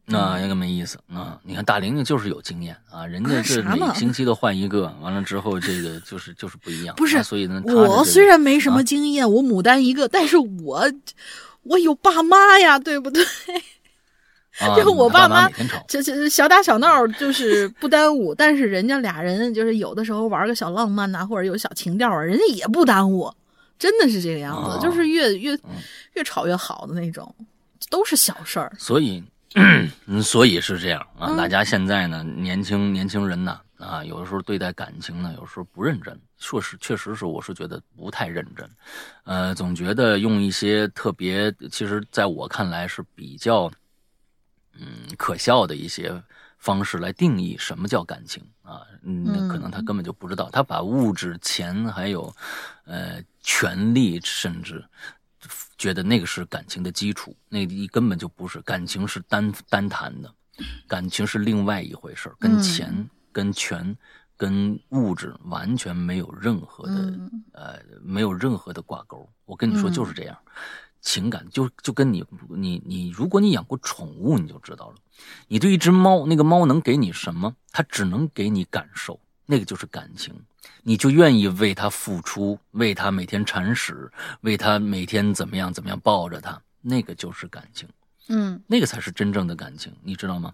那应该没意思啊！你看大玲玲就是有经验啊，人家是每星期都换一个，完了之后这个就是就是不一样。不是，所以呢，我虽然没什么经验，我牡丹一个，但是我我有爸妈呀，对不对？就我爸妈，这这小打小闹就是不耽误，但是人家俩人就是有的时候玩个小浪漫呐，或者有小情调啊，人家也不耽误，真的是这个样子，就是越越越吵越好的那种，都是小事儿。所以。嗯，所以是这样啊，大家现在呢，年轻年轻人呢，啊，有的时候对待感情呢，有时候不认真，确实确实是，我是觉得不太认真，呃，总觉得用一些特别，其实在我看来是比较，嗯，可笑的一些方式来定义什么叫感情啊，嗯，可能他根本就不知道，他把物质、钱还有，呃，权利，甚至。觉得那个是感情的基础，那一根本就不是感情，是单单谈的，感情是另外一回事跟钱、跟权、跟物质完全没有任何的呃，没有任何的挂钩。我跟你说就是这样，情感就就跟你你你，如果你养过宠物，你就知道了，你对一只猫，那个猫能给你什么？它只能给你感受，那个就是感情。你就愿意为他付出，为他每天铲屎，为他每天怎么样怎么样抱着他，那个就是感情，嗯，那个才是真正的感情，你知道吗？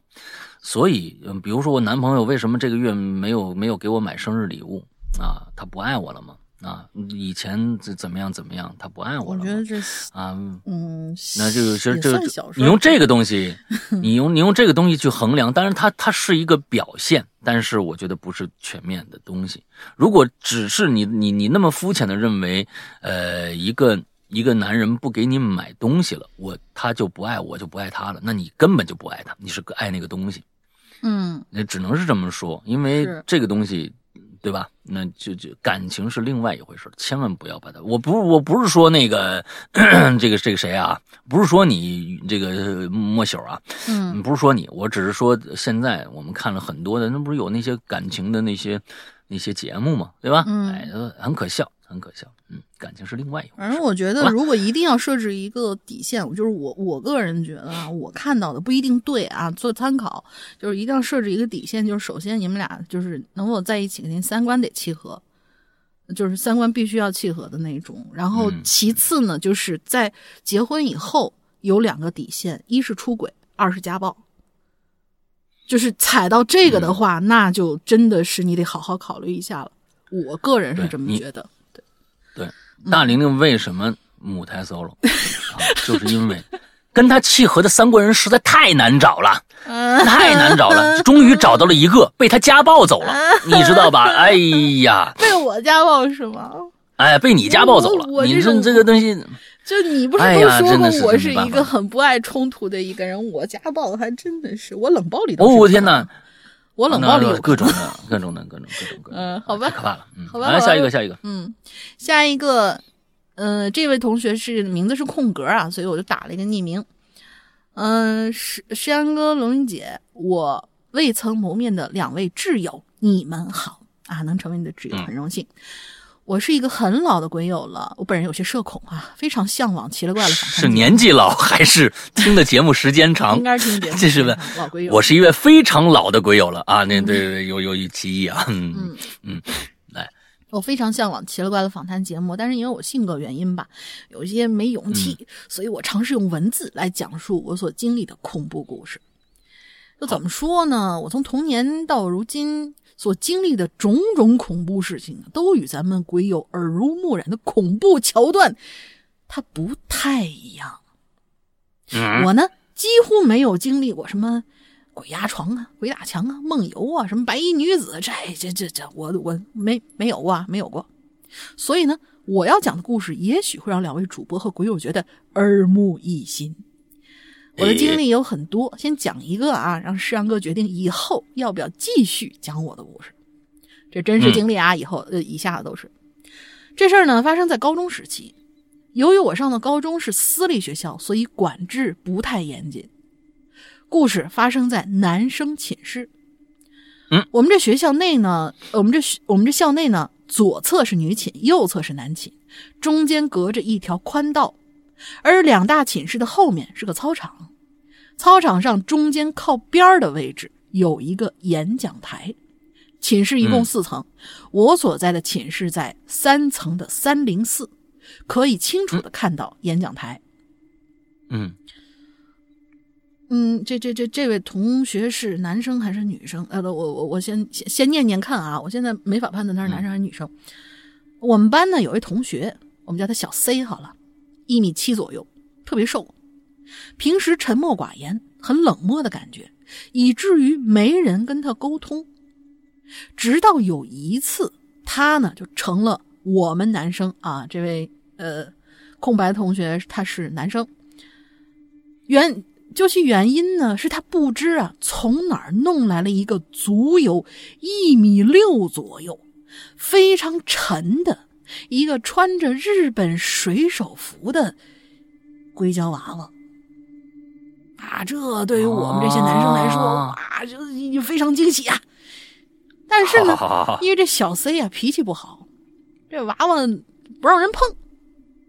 所以，嗯，比如说我男朋友为什么这个月没有没有给我买生日礼物啊？他不爱我了吗？啊，以前怎怎么样怎么样，他不爱我了。我觉得这啊，嗯，那就其实这你用这个东西，你用你用这个东西去衡量，当然它它是一个表现，但是我觉得不是全面的东西。如果只是你你你那么肤浅的认为，呃，一个一个男人不给你买东西了，我他就不爱我就不爱他了，那你根本就不爱他，你是爱那个东西。嗯，那只能是这么说，因为这个东西。对吧？那就就感情是另外一回事，千万不要把它。我不我不是说那个 这个这个谁啊，不是说你这个莫朽啊，嗯，不是说你，我只是说现在我们看了很多的，那不是有那些感情的那些那些节目嘛，对吧？嗯，哎，很可笑。很可笑，嗯，感情是另外一回事。反正我觉得，如果一定要设置一个底线，就是我我个人觉得啊，我看到的不一定对啊，做参考，就是一定要设置一个底线，就是首先你们俩就是能否在一起，肯定三观得契合，就是三观必须要契合的那种。然后其次呢，就是在结婚以后有两个底线，一是出轨，二是家暴。就是踩到这个的话，那就真的是你得好好考虑一下了。我个人是这么觉得。对，大玲玲为什么母胎 solo 啊？就是因为跟她契合的三国人实在太难找了，太难找了。终于找到了一个，被她家暴走了，你知道吧？哎呀，被我家暴是吗？哎，被你家暴走了。你说这个东西，就你不是都说过我是一个很不爱冲突的一个人？我家暴还真的是，我冷暴力。哦我天哪！我冷暴力有各种的，各种的，各种各种各种。嗯，好吧，可怕了。嗯，好吧，来下一个，下一个。嗯，下一个，嗯，这位同学是名字是空格啊，所以我就打了一个匿名。嗯，石石阳哥、龙云姐，我未曾谋面的两位挚友，你们好啊，能成为你的挚友很荣幸。我是一个很老的鬼友了，我本人有些社恐啊，非常向往奇了怪了访谈节是。年纪老还是听的节目时间长应？该是听节目，这是问老鬼友。我是一位非常老的鬼友了啊！那对对对，有有有歧义啊。嗯嗯嗯，来，我非常向往奇了怪的访谈节目，但是因为我性格原因吧，有一些没勇气，嗯所以我尝试用文字来讲述我所经历的恐怖故事。就怎么说呢？我从童年到如今所经历的种种恐怖事情，都与咱们鬼友耳濡目染的恐怖桥段，它不太一样。嗯我呢，几乎没有经历过什么鬼压床啊、鬼打墙啊、梦游啊、什么白衣女子，这这这这，我我没没有过啊，没有过。所以呢，我要讲的故事也许会让两位主播和鬼友觉得耳目一新。我的经历有很多，先讲一个啊，让世阳哥决定以后要不要继续讲我的故事。这真实经历啊，以后呃以下的都是。这事儿呢，发生在高中时期。由于我上的高中是私立学校，所以管制不太严谨。故事发生在男生寝室。嗯，我们这学校内呢，我们这学我们这校内呢，左侧是女寝，右侧是男寝，中间隔着一条宽道，而两大寝室的后面是个操场。操场上中间靠边儿的位置有一个演讲台。寝室一共嗯四层，我所在的寝室在三层的三零四，可以清楚的看到演讲台。嗯嗯，这这这这位同学是男生还是女生？呃，我我我先先先念念看啊，我现在没法判断他是男生还是女生。我们班呢有一同学，我们叫他小 C 好了，一米七左右，特别瘦，平时沉默寡言，很冷漠的感觉，以至于没人跟他沟通。直到有一次，他呢就成了我们男生啊，这位呃空白同学他是男生，原究其原因呢，是他不知啊从哪儿弄来了一个足有一米六左右、非常沉的一个穿着日本水手服的硅胶娃娃。啊，这对于我们这些男生来说，啊哇，就非常惊喜啊！但是呢，好好好好因为这小 C 啊脾气不好，这娃娃不让人碰。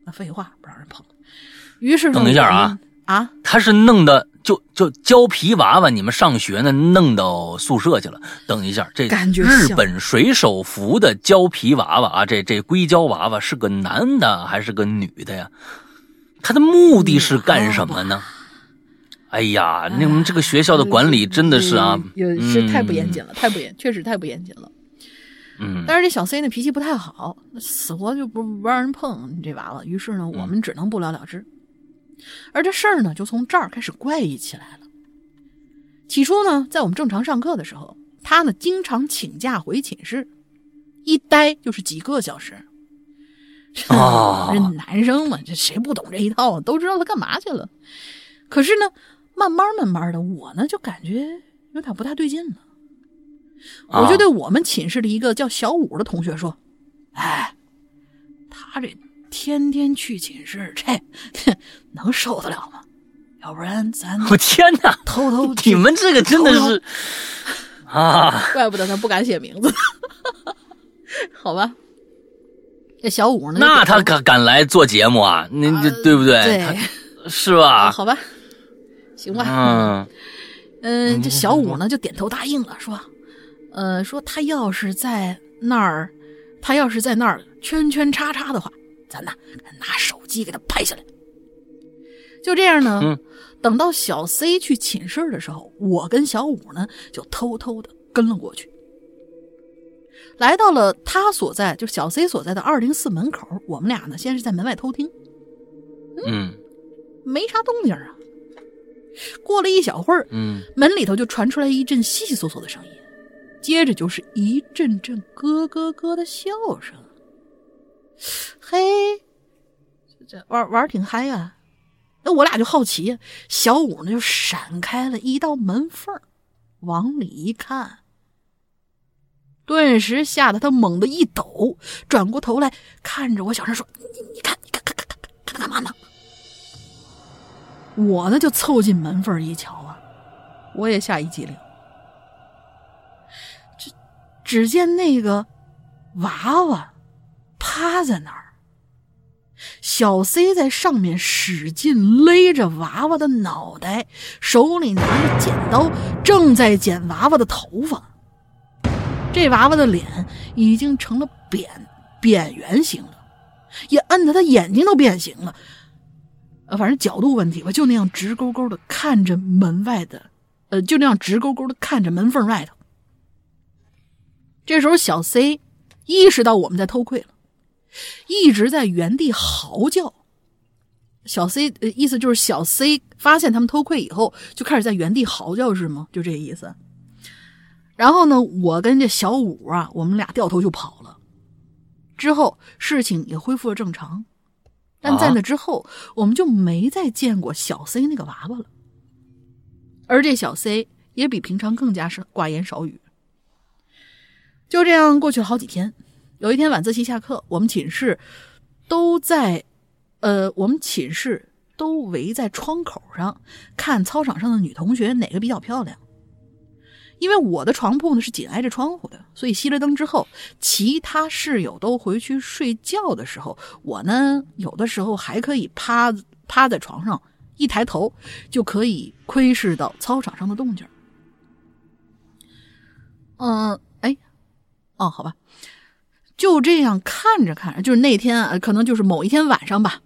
那废话，不让人碰。于是等一下啊啊，他是弄的就就胶皮娃娃，你们上学呢，弄到宿舍去了。等一下，这感觉日本水手服的胶皮娃娃啊，这这硅胶娃娃是个男的还是个女的呀？他的目的是干什么呢？哎呀，那我们这个学校的管理真的是啊，有有是太不严嗯谨了，太不严，确实太不严谨了。嗯，但是这小 C 呢脾气不太好，死活就不不让人碰你这娃娃。于是呢，我们只能不了了之。而这事儿呢，就从这儿开始怪异起来了。起初呢，在我们正常上课的时候，他呢经常请假回寝室，一待就是几个小时。哦这男生嘛，这谁不懂这一套啊？都知道他干嘛去了。可是呢，慢慢慢慢的，我呢就感觉有点不太对劲了。我就对我们寝室的一个叫小五的同学说：“哎，他这天天去寝室，这 能受得了吗？要不然咱 我天哪，偷偷 你们这个真的是啊，怪不得他不敢写名字，好吧？那小五呢？那他敢敢来做节目啊？您这对不对？对是吧？好吧，行吧，嗯 嗯，这小五呢就点头答应了，说，呃，说他要是在那儿，他要是在那儿圈圈叉叉的话，咱呐拿手机给他拍下来。就这样呢，嗯等到小 C 去寝室的时候，我跟小五呢就偷偷的跟了过去，来到了他所在，就小 C 所在的二零四门口。我们俩呢先是在门外偷听，嗯没啥动静啊。过了一小会儿，嗯，门里头就传出来一阵悉悉索索的声音，接着就是一阵阵咯咯咯的笑声。嘿，这这玩玩挺嗨啊！那我俩就好奇呀、小五呢就闪开了一道门缝儿，往里一看，顿时吓得他猛地一抖，转过头来看着我，小声说：“你你看，你看看看看看看干嘛呢？”我呢就凑近门缝一瞧啊，我也吓一激灵。只只见那个娃娃趴趴在那儿。小 C 在上面使劲勒着娃娃的脑袋，手里拿着剪刀，正在剪娃娃的头发。这娃娃的脸已经成了扁扁圆形了，也摁得他眼睛都变形了。呃，反正角度问题吧，就那样直勾勾的看着门外的，呃，就那样直勾勾的看着门缝外头。这时候，小 C 意识到我们在偷窥了。一直在原地嚎叫，小 C 呃意思就是小 C 发现他们偷窥以后，就开始在原地嚎叫，是吗？就这意思。然后呢，我跟这小五啊，我们俩掉头就跑了。之后事情也恢复了正常，但在那之后，我们就没再见过小 C 那个娃娃了。而这小 C 也比平常更加是寡言少语。就这样过去了好几天。有一天晚自习下课，我们寝室都在，呃，我们寝室都围在窗口上看操场上的女同学哪个比较漂亮。因为我的床铺呢是紧挨着窗户的，所以熄了灯之后，其他室友都回去睡觉的时候，我呢有的时候还可以趴趴在床上，一抬头就可以窥视到操场上的动静。嗯，哎，哦，好吧。就这样看着看着，就是那天啊，可能就是某一天晚上吧，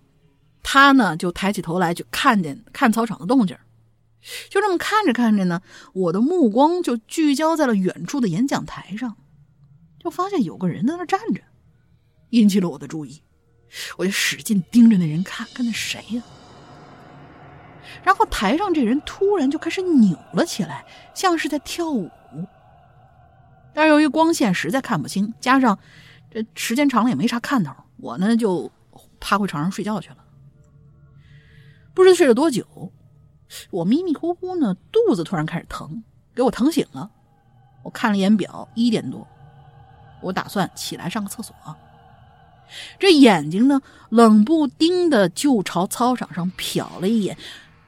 他呢就抬起头来，就看见看操场的动静就这么看着看着呢，我的目光就聚焦在了远处的演讲台上，就发现有个人在那站着，引起了我的注意。我就使劲盯着那人看，看那谁呀？然后台上这人突然就开始扭了起来，像是在跳舞。但是由于光线实在看不清，加上。这时间长了也没啥看头，我呢就趴回床上睡觉去了。不知睡了多久，我迷迷糊糊呢，肚子突然开始疼，给我疼醒了。我看了一眼表，一点多，我打算起来上个厕所。这眼睛呢，冷不丁的就朝操场上瞟了一眼，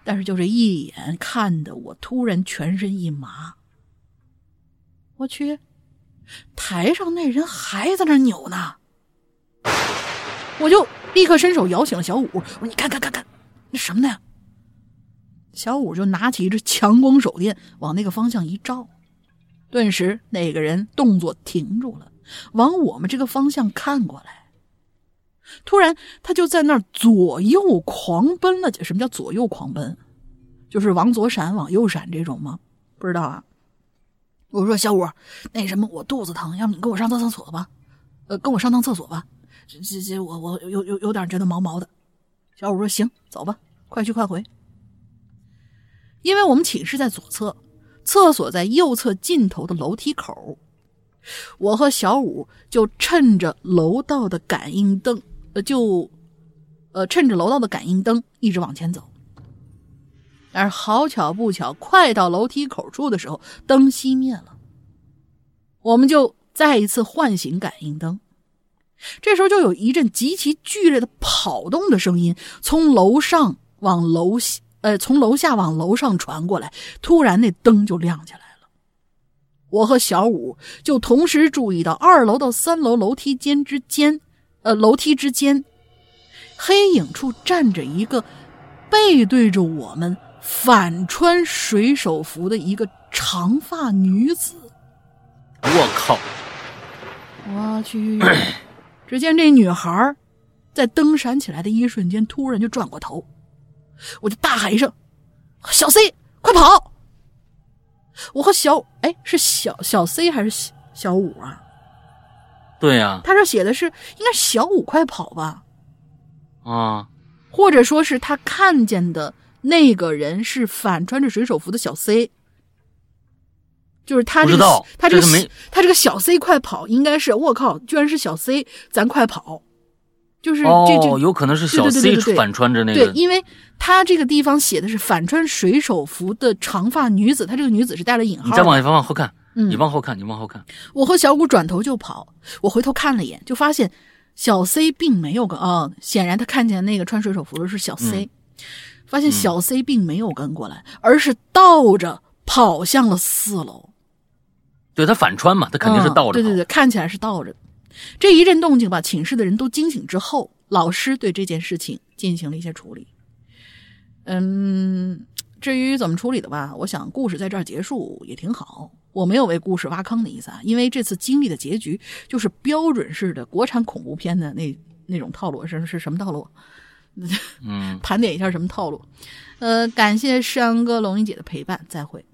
但是就这一眼，看得我突然全身一麻。我去！台上那人还在那扭呢，我就立刻伸手摇醒了小五。我说：“你看看看看，那什么呢？”小五就拿起一支强光手电往那个方向一照，顿时那个人动作停住了，往我们这个方向看过来。突然，他就在那儿左右狂奔了。什么叫左右狂奔？就是往左闪，往右闪这种吗？不知道啊。我说小五，那什么，我肚子疼，要不你跟我上趟厕所吧？呃，跟我上趟厕所吧。这这这，我我有有有点觉得毛毛的。小五说行，走吧，快去快回。因为我们寝室在左侧，厕所在右侧尽头的楼梯口。我和小五就趁着楼道的感应灯，呃，就呃趁着楼道的感应灯一直往前走。但是好巧不巧，快到楼梯口处的时候，灯熄灭了。我们就再一次唤醒感应灯，这时候就有一阵极其剧烈的跑动的声音从楼上往楼下，呃，从楼下往楼上传过来。突然，那灯就亮起来了。我和小五就同时注意到二楼到三楼楼梯间之间，呃，楼梯之间黑影处站着一个背对着我们。反穿水手服的一个长发女子，我靠！我去！只见这女孩在灯闪起来的一瞬间，突然就转过头，我就大喊一声：“小 C，快跑！”我和小哎是小小 C 还是小小五啊？对呀，他这写的是应该小五快跑吧？啊，或者说是他看见的。那个人是反穿着水手服的小 C，就是他这个他这个他这个小 C 快跑，应该是我靠，居然是小 C，咱快跑，就是这这有可能是小 C 反穿着那个，对，因为他这个地方写的是反穿水手服的长发女子，她这个女子是带了引号。你再往往后看，你往后看，你往后看。我和小谷转头就跑，我回头看了一眼，就发现小 C 并没有跟啊，显然他看见那个穿水手服的是小 C。发现小 C 并没有跟过来，而是倒着跑向了四楼。对他反穿嘛，他肯定是倒着。对对对，看起来是倒着。这一阵动静把寝室的人都惊醒之后，老师对这件事情进行了一些处理。嗯，至于怎么处理的吧，我想故事在这儿结束也挺好。我没有为故事挖坑的意思啊，因为这次经历的结局就是标准式的国产恐怖片的那那种套路，是是什么套路？嗯，盘点一下什么套路？呃，感谢世阳哥、龙英姐的陪伴，再会。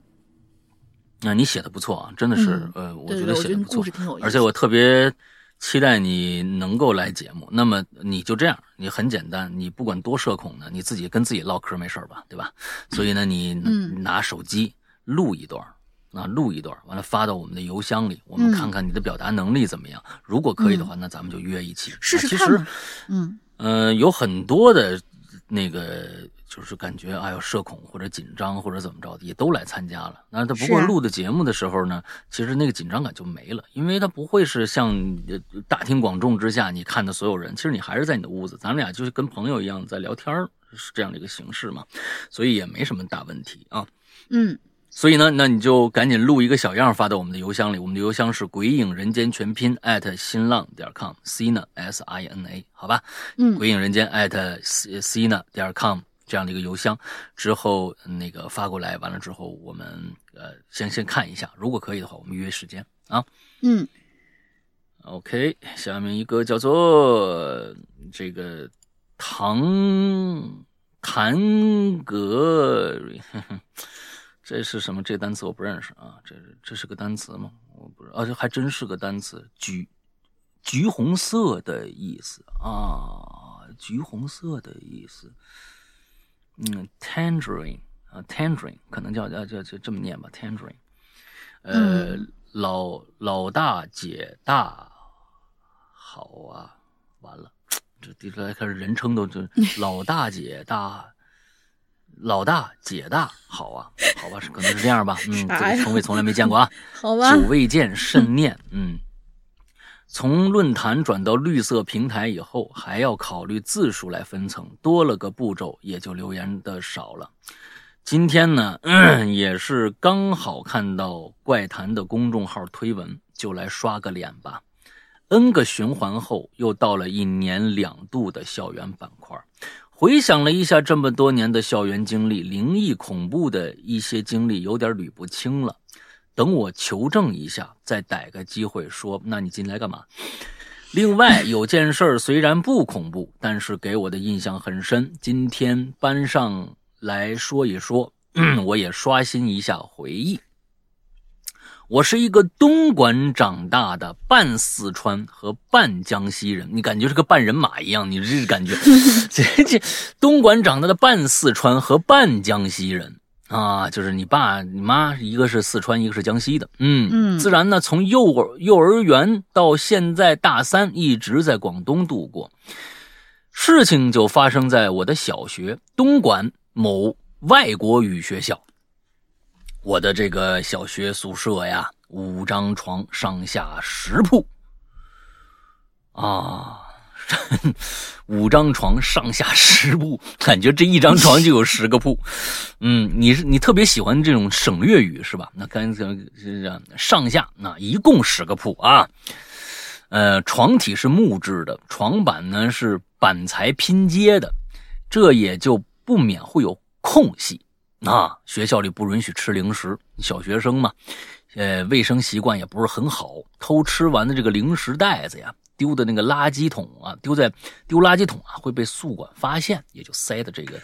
那你写的不错啊，真的是，嗯呃，我觉得写的不错我觉得故事，挺有意思，而且我特别期待你能够来节目。那么你就这样，你很简单，你不管多社恐呢，你自己跟自己唠嗑没事儿吧，对吧？所以呢，你嗯拿手机录一段儿。啊，录一段，完了发到我们的邮箱里，我们嗯看看你的表达能力怎么样。如果可以的话，那咱们就约一起试试看其实。嗯呃，有很多的那个就是感觉哎呦社恐或者紧张或者怎么着的，也都来参加了。那他不过录的节目的时候呢，其实那个紧张感就没了，因为他不会是像呃大庭广众之下你看的所有人，其实你还是在你的屋子，咱俩就是跟朋友一样在聊天儿是这样的一个形式嘛，所以也没什么大问题啊。嗯所以呢，那你就赶紧录一个小样发到我们的邮箱里，我们的邮箱是鬼影人间全拼 at 新浪点 com，Sina S I N A，好吧？嗯鬼影人间 at sina 点 com 这样的一个邮箱，之后那个发过来，完了之后我们呃先先看一下，如果可以的话，我们约时间啊。嗯 OK，下面一个叫做这个唐谭格，呵 呵这是什么？这单词我不认识啊，这这是个单词吗？我不知道，啊，这还真是个单词，橘橘红色的意思啊，橘红色的意思。嗯，tangerine 啊，tangerine 可能叫叫叫就这么念吧，tangerine。呃，老老大姐大好啊，完了，这第来看人称都就 老大姐大。老大姐大好啊，好吧，是可能是这样吧，嗯，这个称谓从来没见过啊。好吧久，未见，甚念。嗯，从论坛转到绿色平台以后，还要考虑字数来分层，多了个步骤，也就留言的少了。今天呢，也是刚好看到怪谈的公众号推文，就来刷个脸吧。N 个循环后，又到了一年两度的校园板块。回想了一下这么多年的校园经历，灵异恐怖的一些经历有点捋不清了。等我求证一下，再逮个机会说。那你进来干嘛？另外有件事儿虽然不恐怖，但是给我的印象很深。今天搬上来说一说，我也刷新一下回忆。我是一个东莞长大的半四川和半江西人，你感觉是个半人马一样，你这感觉，这这东莞长大的半四川和半江西人啊，就是你爸你妈一个是四川，一个是江西的，嗯嗯自然呢，从幼儿幼儿园到现在大三，一直在广东度过。事情就发生在我的小学东莞某外国语学校。我的这个小学宿舍呀，五张床，上下十铺，啊，五张床，上下十铺，感觉这一张床就有十个铺。嗯，你是你特别喜欢这种省略语是吧？那干脆是这样，上下那一共十个铺啊。呃，床体是木质的，床板呢是板材拼接的，这也就不免会有空隙。啊，学校里不允许吃零食，小学生嘛，呃，卫生习惯也不是很好，偷吃完的这个零食袋子呀，丢的那个垃圾桶啊，丢在丢垃圾桶啊，会被宿管发现，也就塞在这个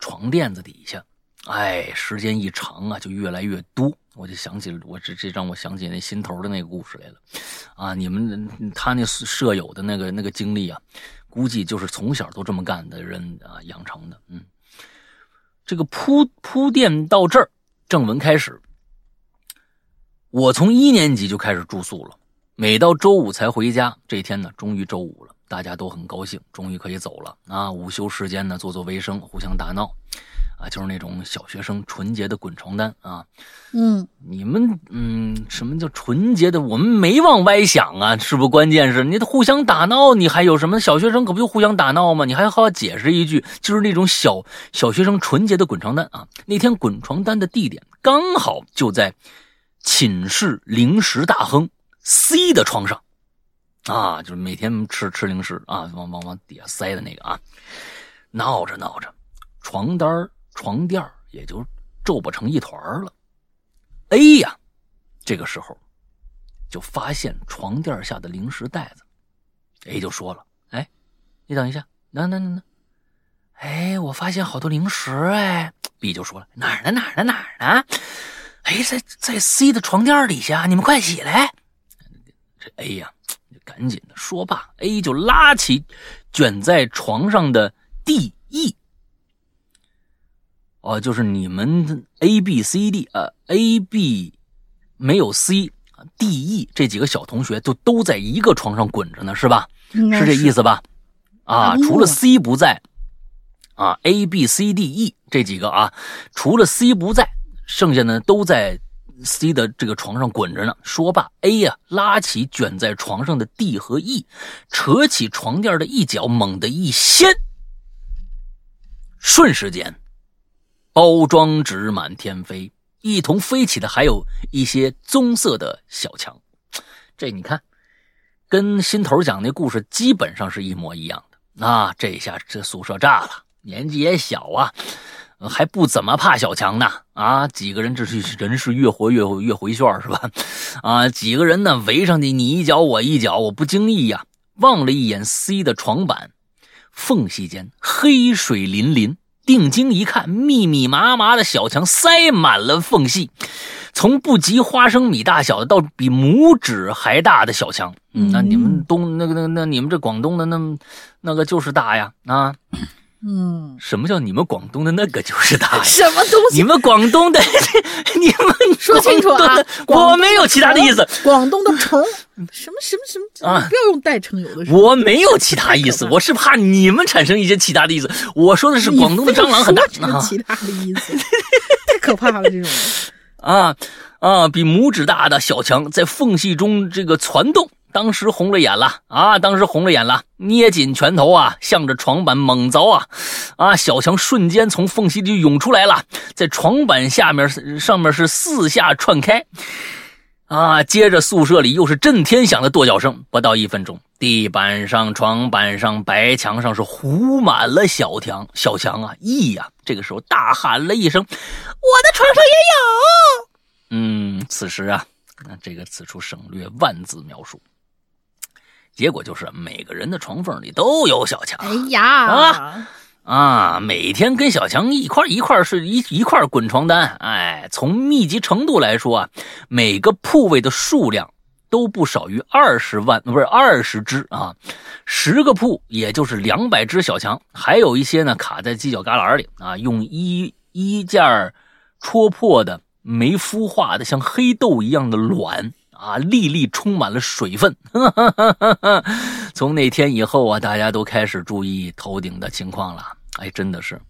床垫子底下。哎，时间一长啊，就越来越多。我就想起我这这让我想起那心头的那个故事来了，啊，你们他那舍友的那个那个经历啊，估计就是从小都这么干的人啊养成的，嗯。这个铺铺垫到这儿，正文开始。我从一年级就开始住宿了，每到周五才回家。这天呢，终于周五了，大家都很高兴，终于可以走了啊！午休时间呢，做做卫生，互相打闹，啊，就是那种小学生纯洁的滚床单啊。嗯，你们嗯，什么叫纯洁的？我们没往歪想啊，是不？关键是你互相打闹，你还有什么？小学生可不就互相打闹吗？你还好解释一句，就是那种小小学生纯洁的滚床单啊。那天滚床单的地点刚好就在寝室零食大亨 C 的床上，啊，就是每天吃吃零食啊，往往往底下塞的那个啊，闹着闹着，床单床垫也就皱不成一团了。A 呀，这个时候就发现床垫下的零食袋子，A 就说了：“哎，你等一下，那那那那，哎，我发现好多零食哎。”B 就说了：“哪儿呢？哪儿呢？哪儿呢？哎，在在 C 的床垫底下，你们快起来！”这 A 呀。赶紧的，说罢，A 就拉起卷在床上的 D、E，哦，就是你们 A、B、C、D，啊，A、B 没有 C，D、E 这几个小同学就都在一个床上滚着呢，是吧？是这意思吧？啊，除了 C 不在，啊，A、B、C、D、E 这几个啊，除了 C 不在，剩下的都在。C 的这个床上滚着呢。说罢，A 呀拉起卷在床上的 D 和 E，扯起床垫的一角，猛地一掀，瞬时间，包装纸满天飞，一同飞起的还有一些棕色的小强。这你看，跟新头讲那故事基本上是一模一样的。啊，这下这宿舍炸了，年纪也小啊。还不怎么怕小强呢，啊，几个人这是人是越活越越回旋是吧？啊，几个人呢围上去，你一脚我一脚，我不经意呀，望了一眼 C 的床板，缝隙间黑水淋淋，定睛一看，密密麻麻的小强塞满了缝隙，从不及花生米大小的到比拇指还大的小强，嗯，那你们东那个那那你们这广东的那那个就是大呀，啊。嗯，什么叫你们广东的那个就是大呀？什么东西？你们广东的，你们说清楚啊！我没有其他的意思。广东的虫，什么什么什么啊？不要用代称，有的时候。我没有其他意思，我是怕你们产生一些其他的意思。我说的是广东的蟑螂很大。其他的意思，太可怕了，这种。啊啊！比拇指大的小强在缝隙中这个攒动。当时红了眼了啊！当时红了眼了，捏紧拳头啊，向着床板猛凿啊！啊，小强瞬间从缝隙里涌出来了，在床板下面、上面是四下窜开，啊！接着宿舍里又是震天响的跺脚声。不到一分钟，地板上、床板上、白墙上是糊满了小强。小强啊，意呀！这个时候大喊了一声：“我的床上也有！”嗯，此时啊，那这个此处省略万字描述。结果就是每个人的床缝里都有小强。哎呀啊啊！每天跟小强一块一块睡一一块滚床单。哎，从密集程度来说啊，每个铺位的数量都不少于二十万，不是二十只啊。十个铺也就是两百只小强，还有一些呢卡在犄角旮旯里啊，用衣衣架戳破的没孵化的像黑豆一样的卵。啊，粒粒充满了水分。从那天以后啊，大家都开始注意头顶的情况了。哎，真的是，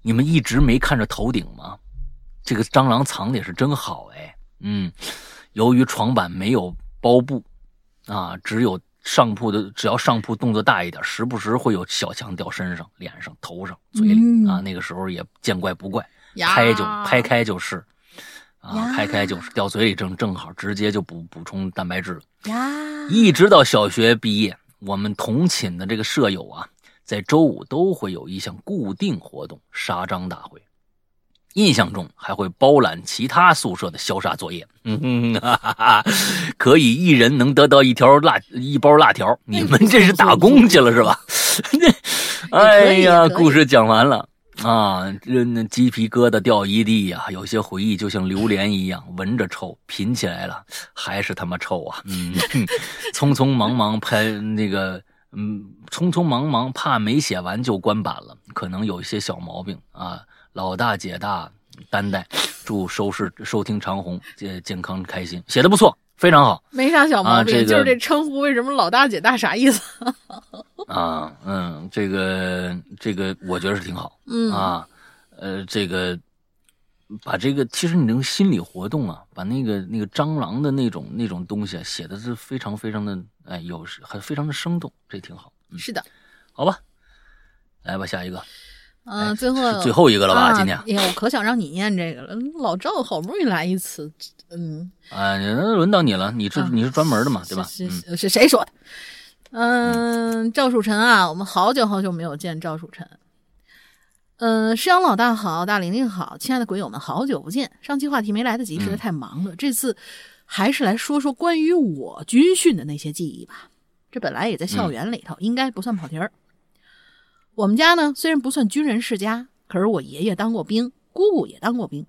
你们一直没看着头顶吗？这个蟑螂藏的也是真好哎。嗯，由于床板没有包布，啊，只有上铺的，只要上铺动作大一点，时不时会有小强掉身上、脸上、头上、嘴里啊。那个时候也见怪不怪，拍就拍开就是。啊，开开就是掉嘴里正正好，直接就补补充蛋白质了。呀，一直到小学毕业，我们同寝的这个舍友啊，在周五都会有一项固定活动——杀蟑大会。印象中还会包揽其他宿舍的消杀作业。嗯，哈哈哈，可以一人能得到一条辣一包辣条。你们这是打工去了是吧？哎呀，故事讲完了。啊，这那鸡皮疙瘩掉一地呀！有些回忆就像榴莲一样，闻着臭，品起来了还是他妈臭啊！嗯，匆匆忙忙拍那个，嗯，匆匆忙忙怕没写完就关版了，可能有一些小毛病啊。老大姐大担待，祝收视收听长虹健健康开心，写的不错。非常好，没啥小毛病，就是这称呼为什么老大姐大啥意思？啊，嗯，这个这个我觉得是挺好，嗯啊，呃，这个把这个其实你这个心理活动啊，把那个那个蟑螂的那种那种东西啊，写的是非常非常的哎有很非常的生动，这挺好。是的，好吧，来吧，下一个。嗯，最后最后一个了吧？啊今天哎呀，我可想让你念这个了。老赵好不容易来一次，嗯，啊，那轮到你了，你是啊你是专门的嘛，对吧？是嗯是是谁说的？嗯，赵曙臣啊，我们好久好久没有见赵曙臣。嗯，师阳老大好，大玲玲好，亲爱的鬼友们，好久不见。上期话题没来得及，实在太忙了。这次还是来说说关于我军训的那些记忆吧。这本来也在校园里头，应该不算跑题儿。我们家呢，虽然不算军人世家，可是我爷爷当过兵，姑姑也当过兵。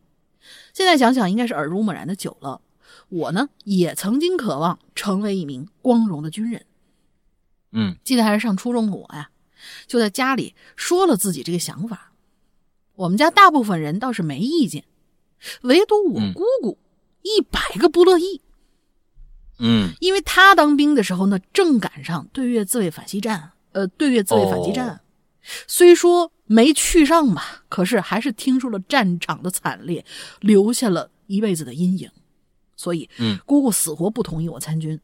现在想想，应该是耳濡目染的久了。我呢，也曾经渴望成为一名光荣的军人。嗯记得还是上初中的我呀，就在家里说了自己这个想法。我们家大部分人倒是没意见，唯独我嗯姑姑一百个不乐意，嗯因为她当兵的时候呢，正赶上对越自卫反击战，呃，对越自卫反击战。哦虽说没去上吧，可是还是听说了战场的惨烈，留下了一辈子的阴影。所以，嗯姑姑死活不同意我参军。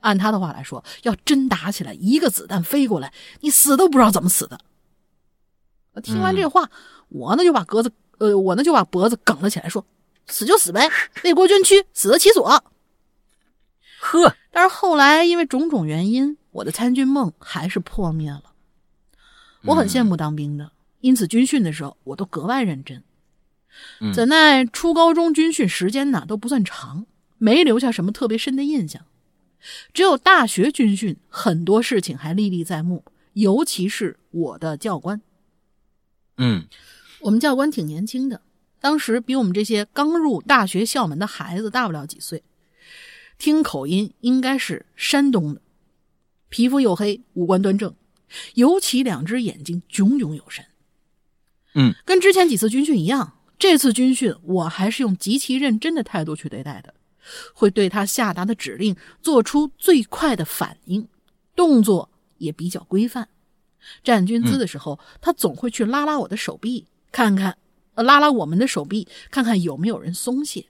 按她的话来说，要真打起来，一个子弹飞过来，你死都不知道怎么死的。听完这话，我呢就把脖子，呃，我呢就把脖子梗了起来，说：“死就死呗，为国捐躯，死得其所。”呵，但是后来因为种种原因，我的参军梦还是破灭了。我很羡慕当兵的，因此军训的时候我都格外认真。嗯怎奈初高中军训时间呢都不算长，没留下什么特别深的印象。只有大学军训，很多事情还历历在目，尤其是我的教官。嗯我们教官挺年轻的，当时比我们这些刚入大学校门的孩子大不了几岁。听口音应该是山东的，皮肤黝黑，五官端正，尤其两只眼睛炯炯有神。嗯，跟之前几次军训一样，这次军训我还是用极其认真的态度去对待的，会对他下达的指令做出最快的反应，动作也比较规范。站军姿的时候，他总会去拉拉我的手臂，看看，呃，拉拉我们的手臂，看看有没有人松懈。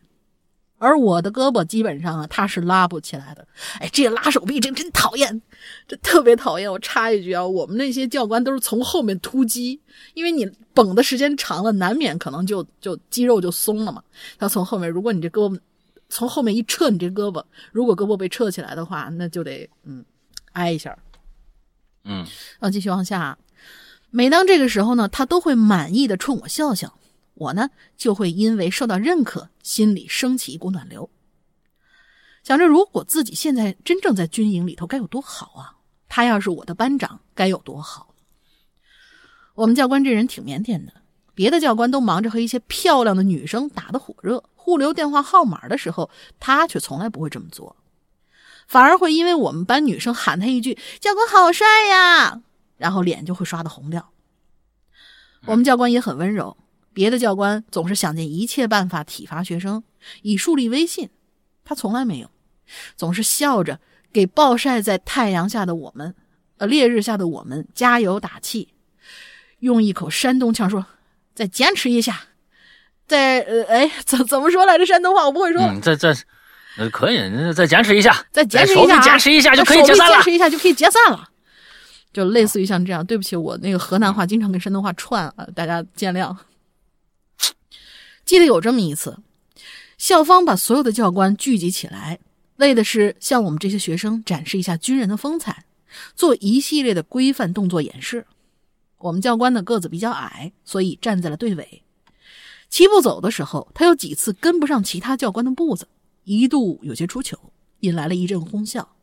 而我的胳膊基本上啊，它是拉不起来的。哎，这拉手臂这真讨厌，这特别讨厌。我插一句啊，我们那些教官都是从后面突击，因为你绷的时间长了，难免可能就就肌肉就松了嘛。他从后面，如果你这胳膊从后面一撤，你这胳膊如果胳膊被撤起来的话，那就得嗯挨一下。嗯啊，继续往下。每当这个时候呢，他都会满意的冲我笑笑，我呢就会因为受到认可，心里升起一股暖流。想着如果自己现在真正在军营里头该有多好啊！他要是我的班长该有多好。我们教官这人挺腼腆的，别的教官都忙着和一些漂亮的女生打得火热，互留电话号码的时候，他却从来不会这么做。反而会因为我们班女生喊他一句“教官好帅呀”，然后脸就会刷的红掉。我们教官也很温柔，别的教官总是想尽一切办法体罚学生，以树立威信，他从来没有，总是笑着给暴晒在太阳下的我们，呃，烈日下的我们加油打气，用一口山东腔说：“再坚持一下，再呃，哎，怎怎么说来着？山东话我不会说。嗯，再再呃可以，那再坚持一下，再坚持一下、手臂啊，坚持一下就可以解散了坚。持一下就可以解散了。就类似于像这样，对不起，我那个河南话经常跟山东话串啊，大家见谅。记得有这么一次，校方把所有的教官聚集起来，为的是向我们这些学生展示一下军人的风采，做一系列的规范动作演示。我们教官的个子比较矮，所以站在了队尾。齐步走的时候，他有几次跟不上其他教官的步子，一度有些出糗，引来了一阵哄笑。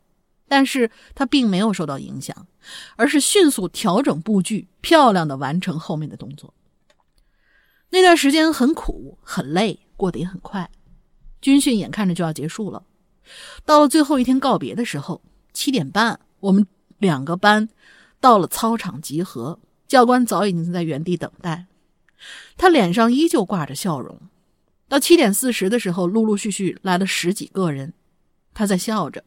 但是他并没有受到影响，而是迅速调整步距，漂亮的完成后面的动作。那段时间很苦很累，过得也很快。军训眼看着就要结束了，到了最后一天告别的时候，七点半，我们两个班到了操场集合，教官早已经在原地等待，他脸上依旧挂着笑容。到七点四十的时候，陆陆续续来了十几个人，他在笑着。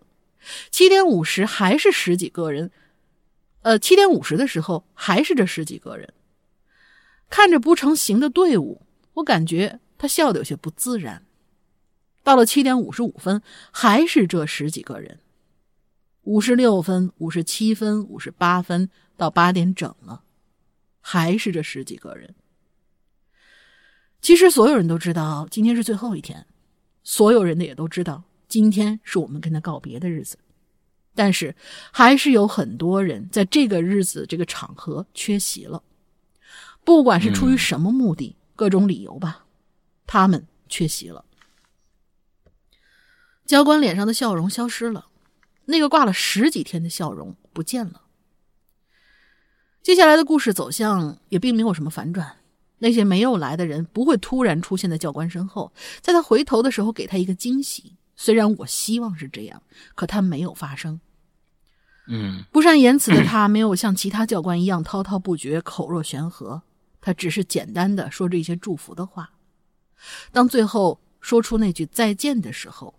七点五十还是十几个人，呃，七点五十的时候还是这十几个人。看着不成形的队伍，我感觉他笑得有些不自然。到了七点五十五分，还是这十几个人。五十六分、五十七分、五十八分，到八点整了。还是这十几个人。其实所有人都知道今天是最后一天，所有人的也都知道今天是我们跟他告别的日子，但是还是有很多人在这个日子这个场合缺席了，不管是出于什么目的，各种理由吧，他们缺席了。教官脸上的笑容消失了，那个挂了十几天的笑容不见了。接下来的故事走向也并没有什么反转，那些没有来的人不会突然出现在教官身后，在他回头的时候给他一个惊喜。虽然我希望是这样，可他没有发生。嗯，不善言辞的他没有像其他教官一样滔滔不绝、口若悬河，他只是简单的说着一些祝福的话。当最后说出那句再见的时候，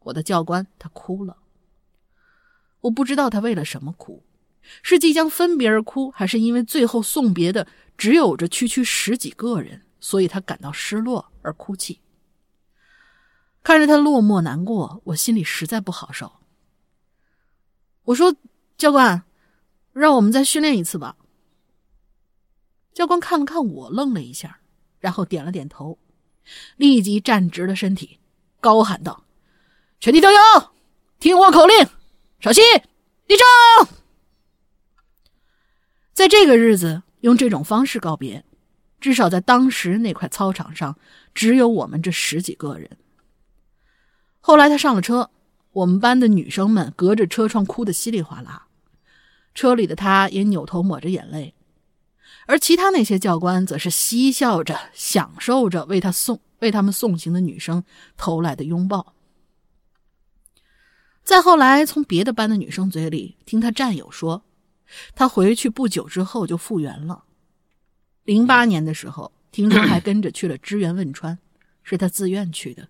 我的教官他哭了。我不知道他为了什么哭。是即将分别而哭，还是因为最后送别的只有这区区十几个人，所以他感到失落而哭泣？看着他落寞难过，我心里实在不好受。我说：“教官，让我们再训练一次吧。”教官看了看我，愣了一下，然后点了点头，立即站直了身体，高喊道：“全体都有，听我口令，稍息，立正。”在这个日子用这种方式告别，至少在当时那块操场上，只有我们这十几个人。后来他上了车，我们班的女生们隔着车窗哭得稀里哗啦，车里的他也扭头抹着眼泪，而其他那些教官则是嬉笑着，享受着为他送为他们送行的女生投来的拥抱。再后来，从别的班的女生嘴里听他战友说。他回去不久之后就复原了。零八年的时候，听说还跟着去了支援汶川，是他自愿去的。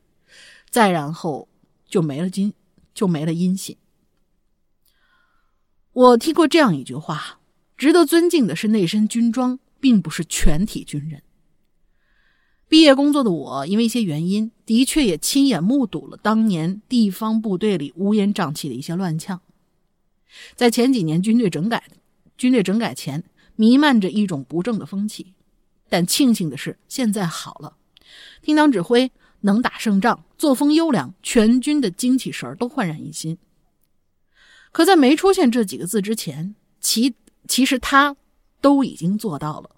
再然后就没了音，就没了音信。我听过这样一句话：值得尊敬的是那身军装，并不是全体军人。毕业工作的我，因为一些原因，的确也亲眼目睹了当年地方部队里乌烟瘴气的一些乱象。在前几年军队整改，军队整改前弥漫着一种不正的风气，但庆幸的是现在好了，听党指挥，能打胜仗，作风优良，全军的精气神都焕然一新。可在没出现这几个字之前，其其实他都已经做到了。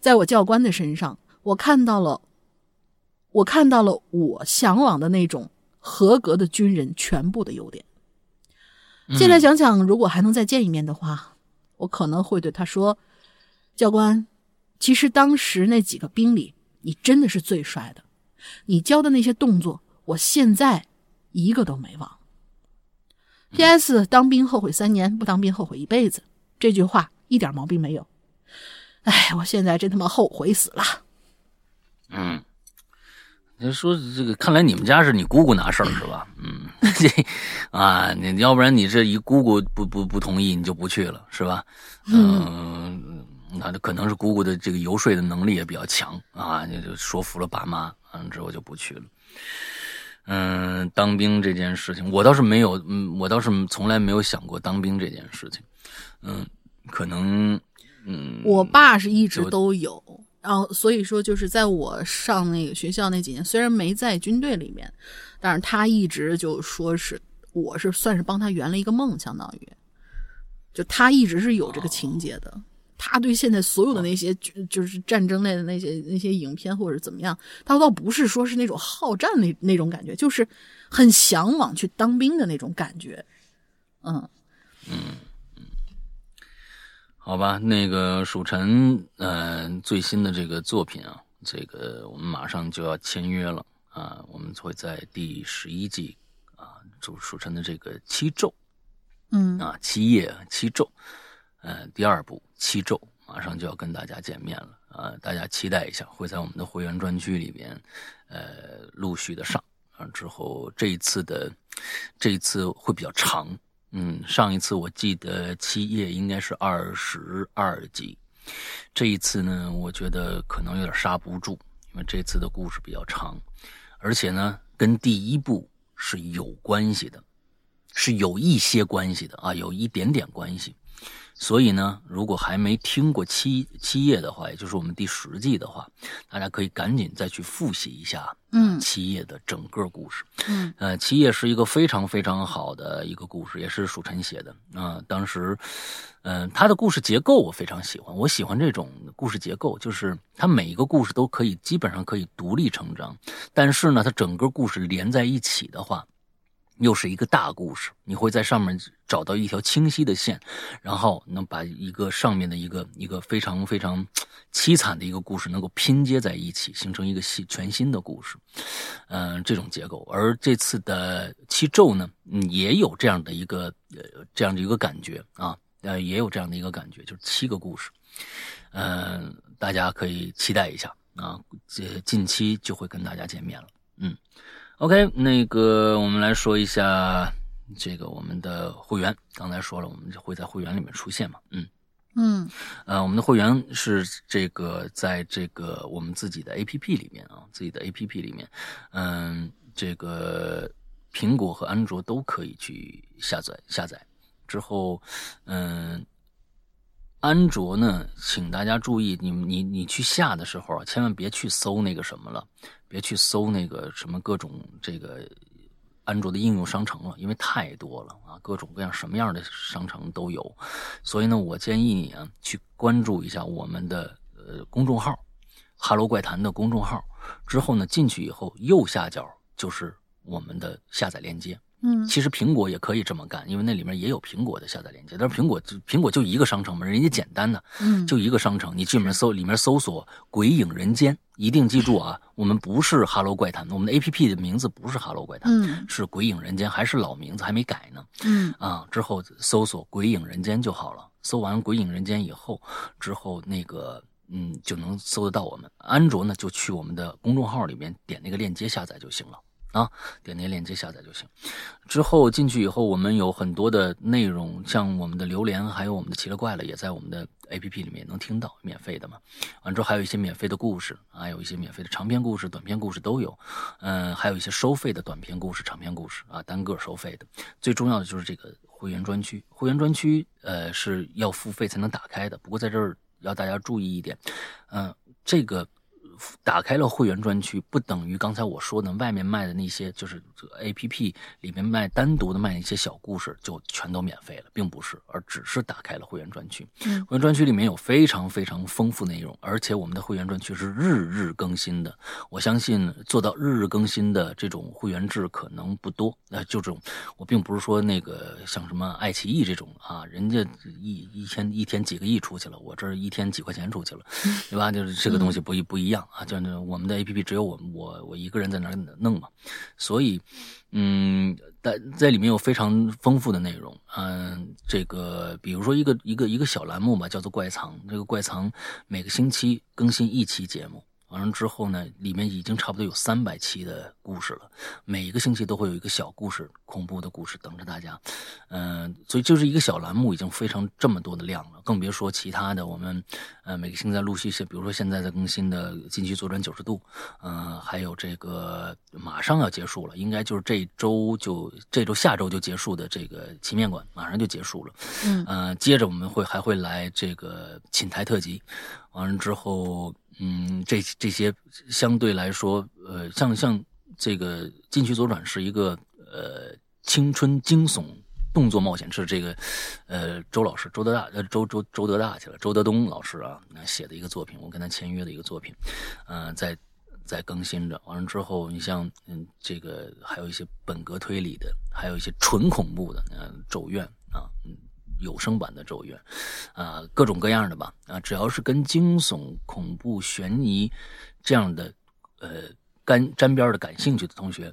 在我教官的身上，我看到了，我看到了我向往的那种合格的军人全部的优点。现在想想，如果还能再见一面的话，我可能会对他说：“教官，其实当时那几个兵里，你真的是最帅的。你教的那些动作，我现在一个都没忘。” P.S. 当兵后悔三年，不当兵后悔一辈子。这句话一点毛病没有。哎，我现在真他妈后悔死了。嗯。你说这个，看来你们家是你姑姑拿事儿是吧？嗯，这啊，你要不然你这一姑姑不不不同意，你就不去了是吧？嗯，那可能是姑姑的这个游说的能力也比较强啊，你就说服了爸妈，完了之后就不去了。嗯，当兵这件事情，我倒是没有，嗯，我倒是从来没有想过当兵这件事情。嗯，可能，嗯，我爸是一直都有。然后，所以说，就是在我上那个学校那几年，虽然没在军队里面，但是他一直就说是我是算是帮他圆了一个梦，相当于，就他一直是有这个情节的。他对现在所有的那些就是战争类的那些那些影片或者怎么样，他倒不是说是那种好战那那种感觉，就是很向往去当兵的那种感觉。嗯嗯。好吧，那个蜀辰，嗯，最新的这个作品啊，这个我们马上就要签约了啊，我们会在第十一季啊，就蜀辰的这个七咒，嗯啊，七夜七咒，呃，第二部七咒马上就要跟大家见面了啊，大家期待一下，会在我们的会员专区里边，呃，陆续的上啊，之后这一次的这一次会比较长。嗯，上一次我记得七夜应该是二十二集，这一次呢，我觉得可能有点刹不住，因为这次的故事比较长，而且呢，跟第一部是有关系的，是有一些关系的啊，有一点点关系。所以呢，如果还没听过七七夜的话，也就是我们第十季的话，大家可以赶紧再去复习一下，嗯七夜的整个故事。嗯呃，七夜是一个非常非常好的一个故事，也是蜀臣写的啊、当时，嗯、他的故事结构我非常喜欢，我喜欢这种故事结构，就是他每一个故事都可以基本上可以独立成章，但是呢，他整个故事连在一起的话，又是一个大故事，你会在上面找到一条清晰的线，然后能把一个上面的一个一个非常非常凄惨的一个故事能够拼接在一起，形成一个新全新的故事。嗯、这种结构。而这次的七咒呢，也有这样的一个呃这样的一个感觉啊，呃，也有这样的一个感觉，就是七个故事。嗯、大家可以期待一下啊，这近期就会跟大家见面了。嗯，OK，那个我们来说一下这个我们的会员，刚才说了，我们会在会员里面出现嘛，嗯。嗯呃，我们的会员是这个在这个我们自己的 A P P 里面啊，自己的 A P P 里面，嗯，这个苹果和安卓都可以去下载下载。之后，嗯，安卓呢，请大家注意，你你你去下的时候啊，千万别去搜那个什么了，别去搜那个什么各种这个安卓的应用商城了，因为太多了啊，各种各样什么样的商城都有。所以呢，我建议你啊，去关注一下我们的呃公众号“哈喽怪谈”的公众号。之后呢，进去以后右下角就是我们的下载链接。嗯其实苹果也可以这么干，因为那里面也有苹果的下载链接。但是苹果就苹果就一个商城嘛，人家简单的，嗯，就一个商城，你去里面搜，里面搜索“鬼影人间”，一定记住啊，我们不是哈喽怪谈，我们的 A P P 的名字不是哈喽怪谈，嗯是鬼影人间，还是老名字，还没改呢。嗯啊，之后搜索“鬼影人间”就好了。搜完“鬼影人间”以后，之后那个嗯就能搜得到我们。安卓呢，就去我们的公众号里面点那个链接下载就行了啊，点那个链接下载就行。之后进去以后，我们有很多的内容，像我们的榴莲，还有我们的奇了怪了，也在我们的 APP 里面能听到，免费的嘛。完之后还有一些免费的故事，还有一些免费的长篇故事、短篇故事都有。嗯，还有一些收费的短篇故事、长篇故事啊，单个收费的。最重要的就是这个会员专区，会员专区呃是要付费才能打开的。不过在这儿要大家注意一点，嗯、这个打开了会员专区，不等于刚才我说的外面卖的那些，就是这个 A P P 里面卖单独的卖一些小故事就全都免费了，并不是，而只是打开了会员专区。嗯会员专区里面有非常非常丰富内容，而且我们的会员专区是日日更新的。我相信做到日日更新的这种会员制可能不多。呃，就这种，我并不是说那个像什么爱奇艺这种啊，人家一一天一天几个亿出去了，我这儿一天几块钱出去了，对吧？就是这个东西不一不一样啊，就是我们的 A P P 只有我我我一个人在那儿弄嘛，所以。嗯，在在里面有非常丰富的内容。嗯，这个比如说一个一个一个小栏目吧，叫做怪藏。这个怪藏每个星期更新一期节目，完了之后呢，里面已经差不多有三百期的故事了。每一个星期都会有一个小故事，恐怖的故事等着大家。嗯，所以就是一个小栏目，已经非常这么多的量了，更别说其他的。我们呃每个星期在陆续些，比如说现在在更新的《禁区左转九十度》，嗯，还有这个马上要结束了，应该就是这周就这周下周就结束的这个《奇面馆》，马上就结束了。嗯呃，接着我们会还会来这个寝台特辑，完了之后，嗯，这这些相对来说，呃，像像这个《禁区左转》是一个呃青春惊悚动作冒险，是这个呃周老师周德大呃周周周德大去了，周德东老师啊那写的一个作品，我跟他签约的一个作品，呃，在在更新着。完了之后，你像嗯这个还有一些本格推理的，还有一些纯恐怖的，嗯、咒怨啊，嗯。有声版的咒怨，啊，各种各样的吧，啊，只要是跟惊悚、恐怖、悬疑这样的呃干沾边的感兴趣的同学，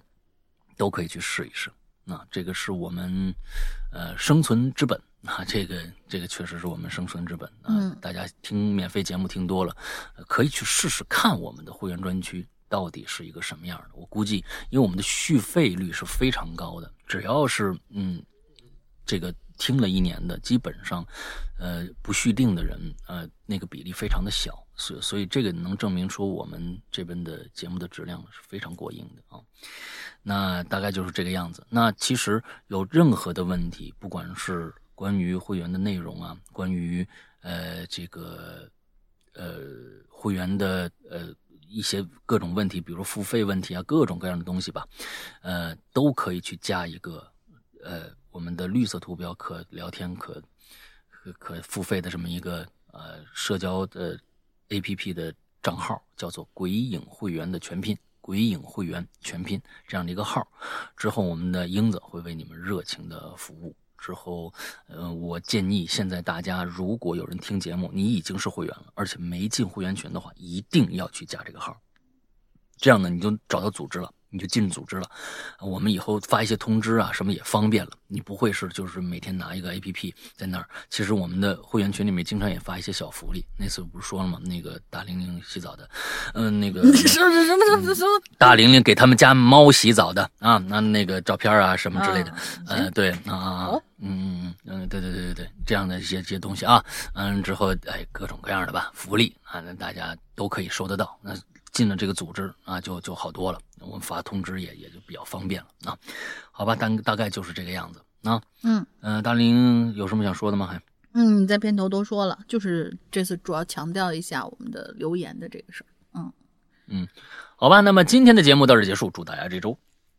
都可以去试一试。那、这个是我们呃生存之本啊，这个这个确实是我们生存之本啊。嗯大家听免费节目听多了，呃可以去试试看我们的会员专区到底是一个什么样的。我估计，因为我们的续费率是非常高的，只要是嗯这个听了一年的，基本上呃不续订的人，呃那个比例非常的小，所所以这个能证明说我们这边的节目的质量是非常过硬的啊。那大概就是这个样子。那其实有任何的问题，不管是关于会员的内容啊，关于呃这个呃会员的呃一些各种问题，比如付费问题啊，各种各样的东西吧，呃，都可以去加一个呃我们的绿色图标可聊天可可可付费的这么一个呃社交的 A P P 的账号，叫做“鬼影会员”的全拼。鬼影会员全拼这样的一个号，之后我们的英子会为你们热情的服务。之后，呃，我建议现在大家如果有人听节目，你已经是会员了，而且没进会员群的话，一定要去加这个号，这样呢，你就找到组织了。你就进组织了，我们以后发一些通知啊，什么也方便了。你不会是就是每天拿一个 A P P 在那儿。其实我们的会员群里面经常也发一些小福利。那次不是说了吗？那个大玲玲洗澡的，嗯，那个什么什么什么什么大玲玲给他们家猫洗澡的啊，那那个照片啊什么之类的，呃，对啊，嗯嗯嗯，对对对对对，这样的一些这些东西啊，嗯，之后哎各种各样的吧福利啊，那大家都可以收得到。那。进了这个组织啊，就就好多了。我们发通知也也就比较方便了啊。好吧，大大概就是这个样子啊。嗯嗯，大林有什么想说的吗？还嗯，你在片头都说了，就是这次主要强调一下我们的留言的这个事儿。嗯嗯，好吧，那么今天的节目到这结束，祝大家这周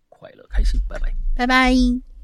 快乐开心，拜拜，拜拜。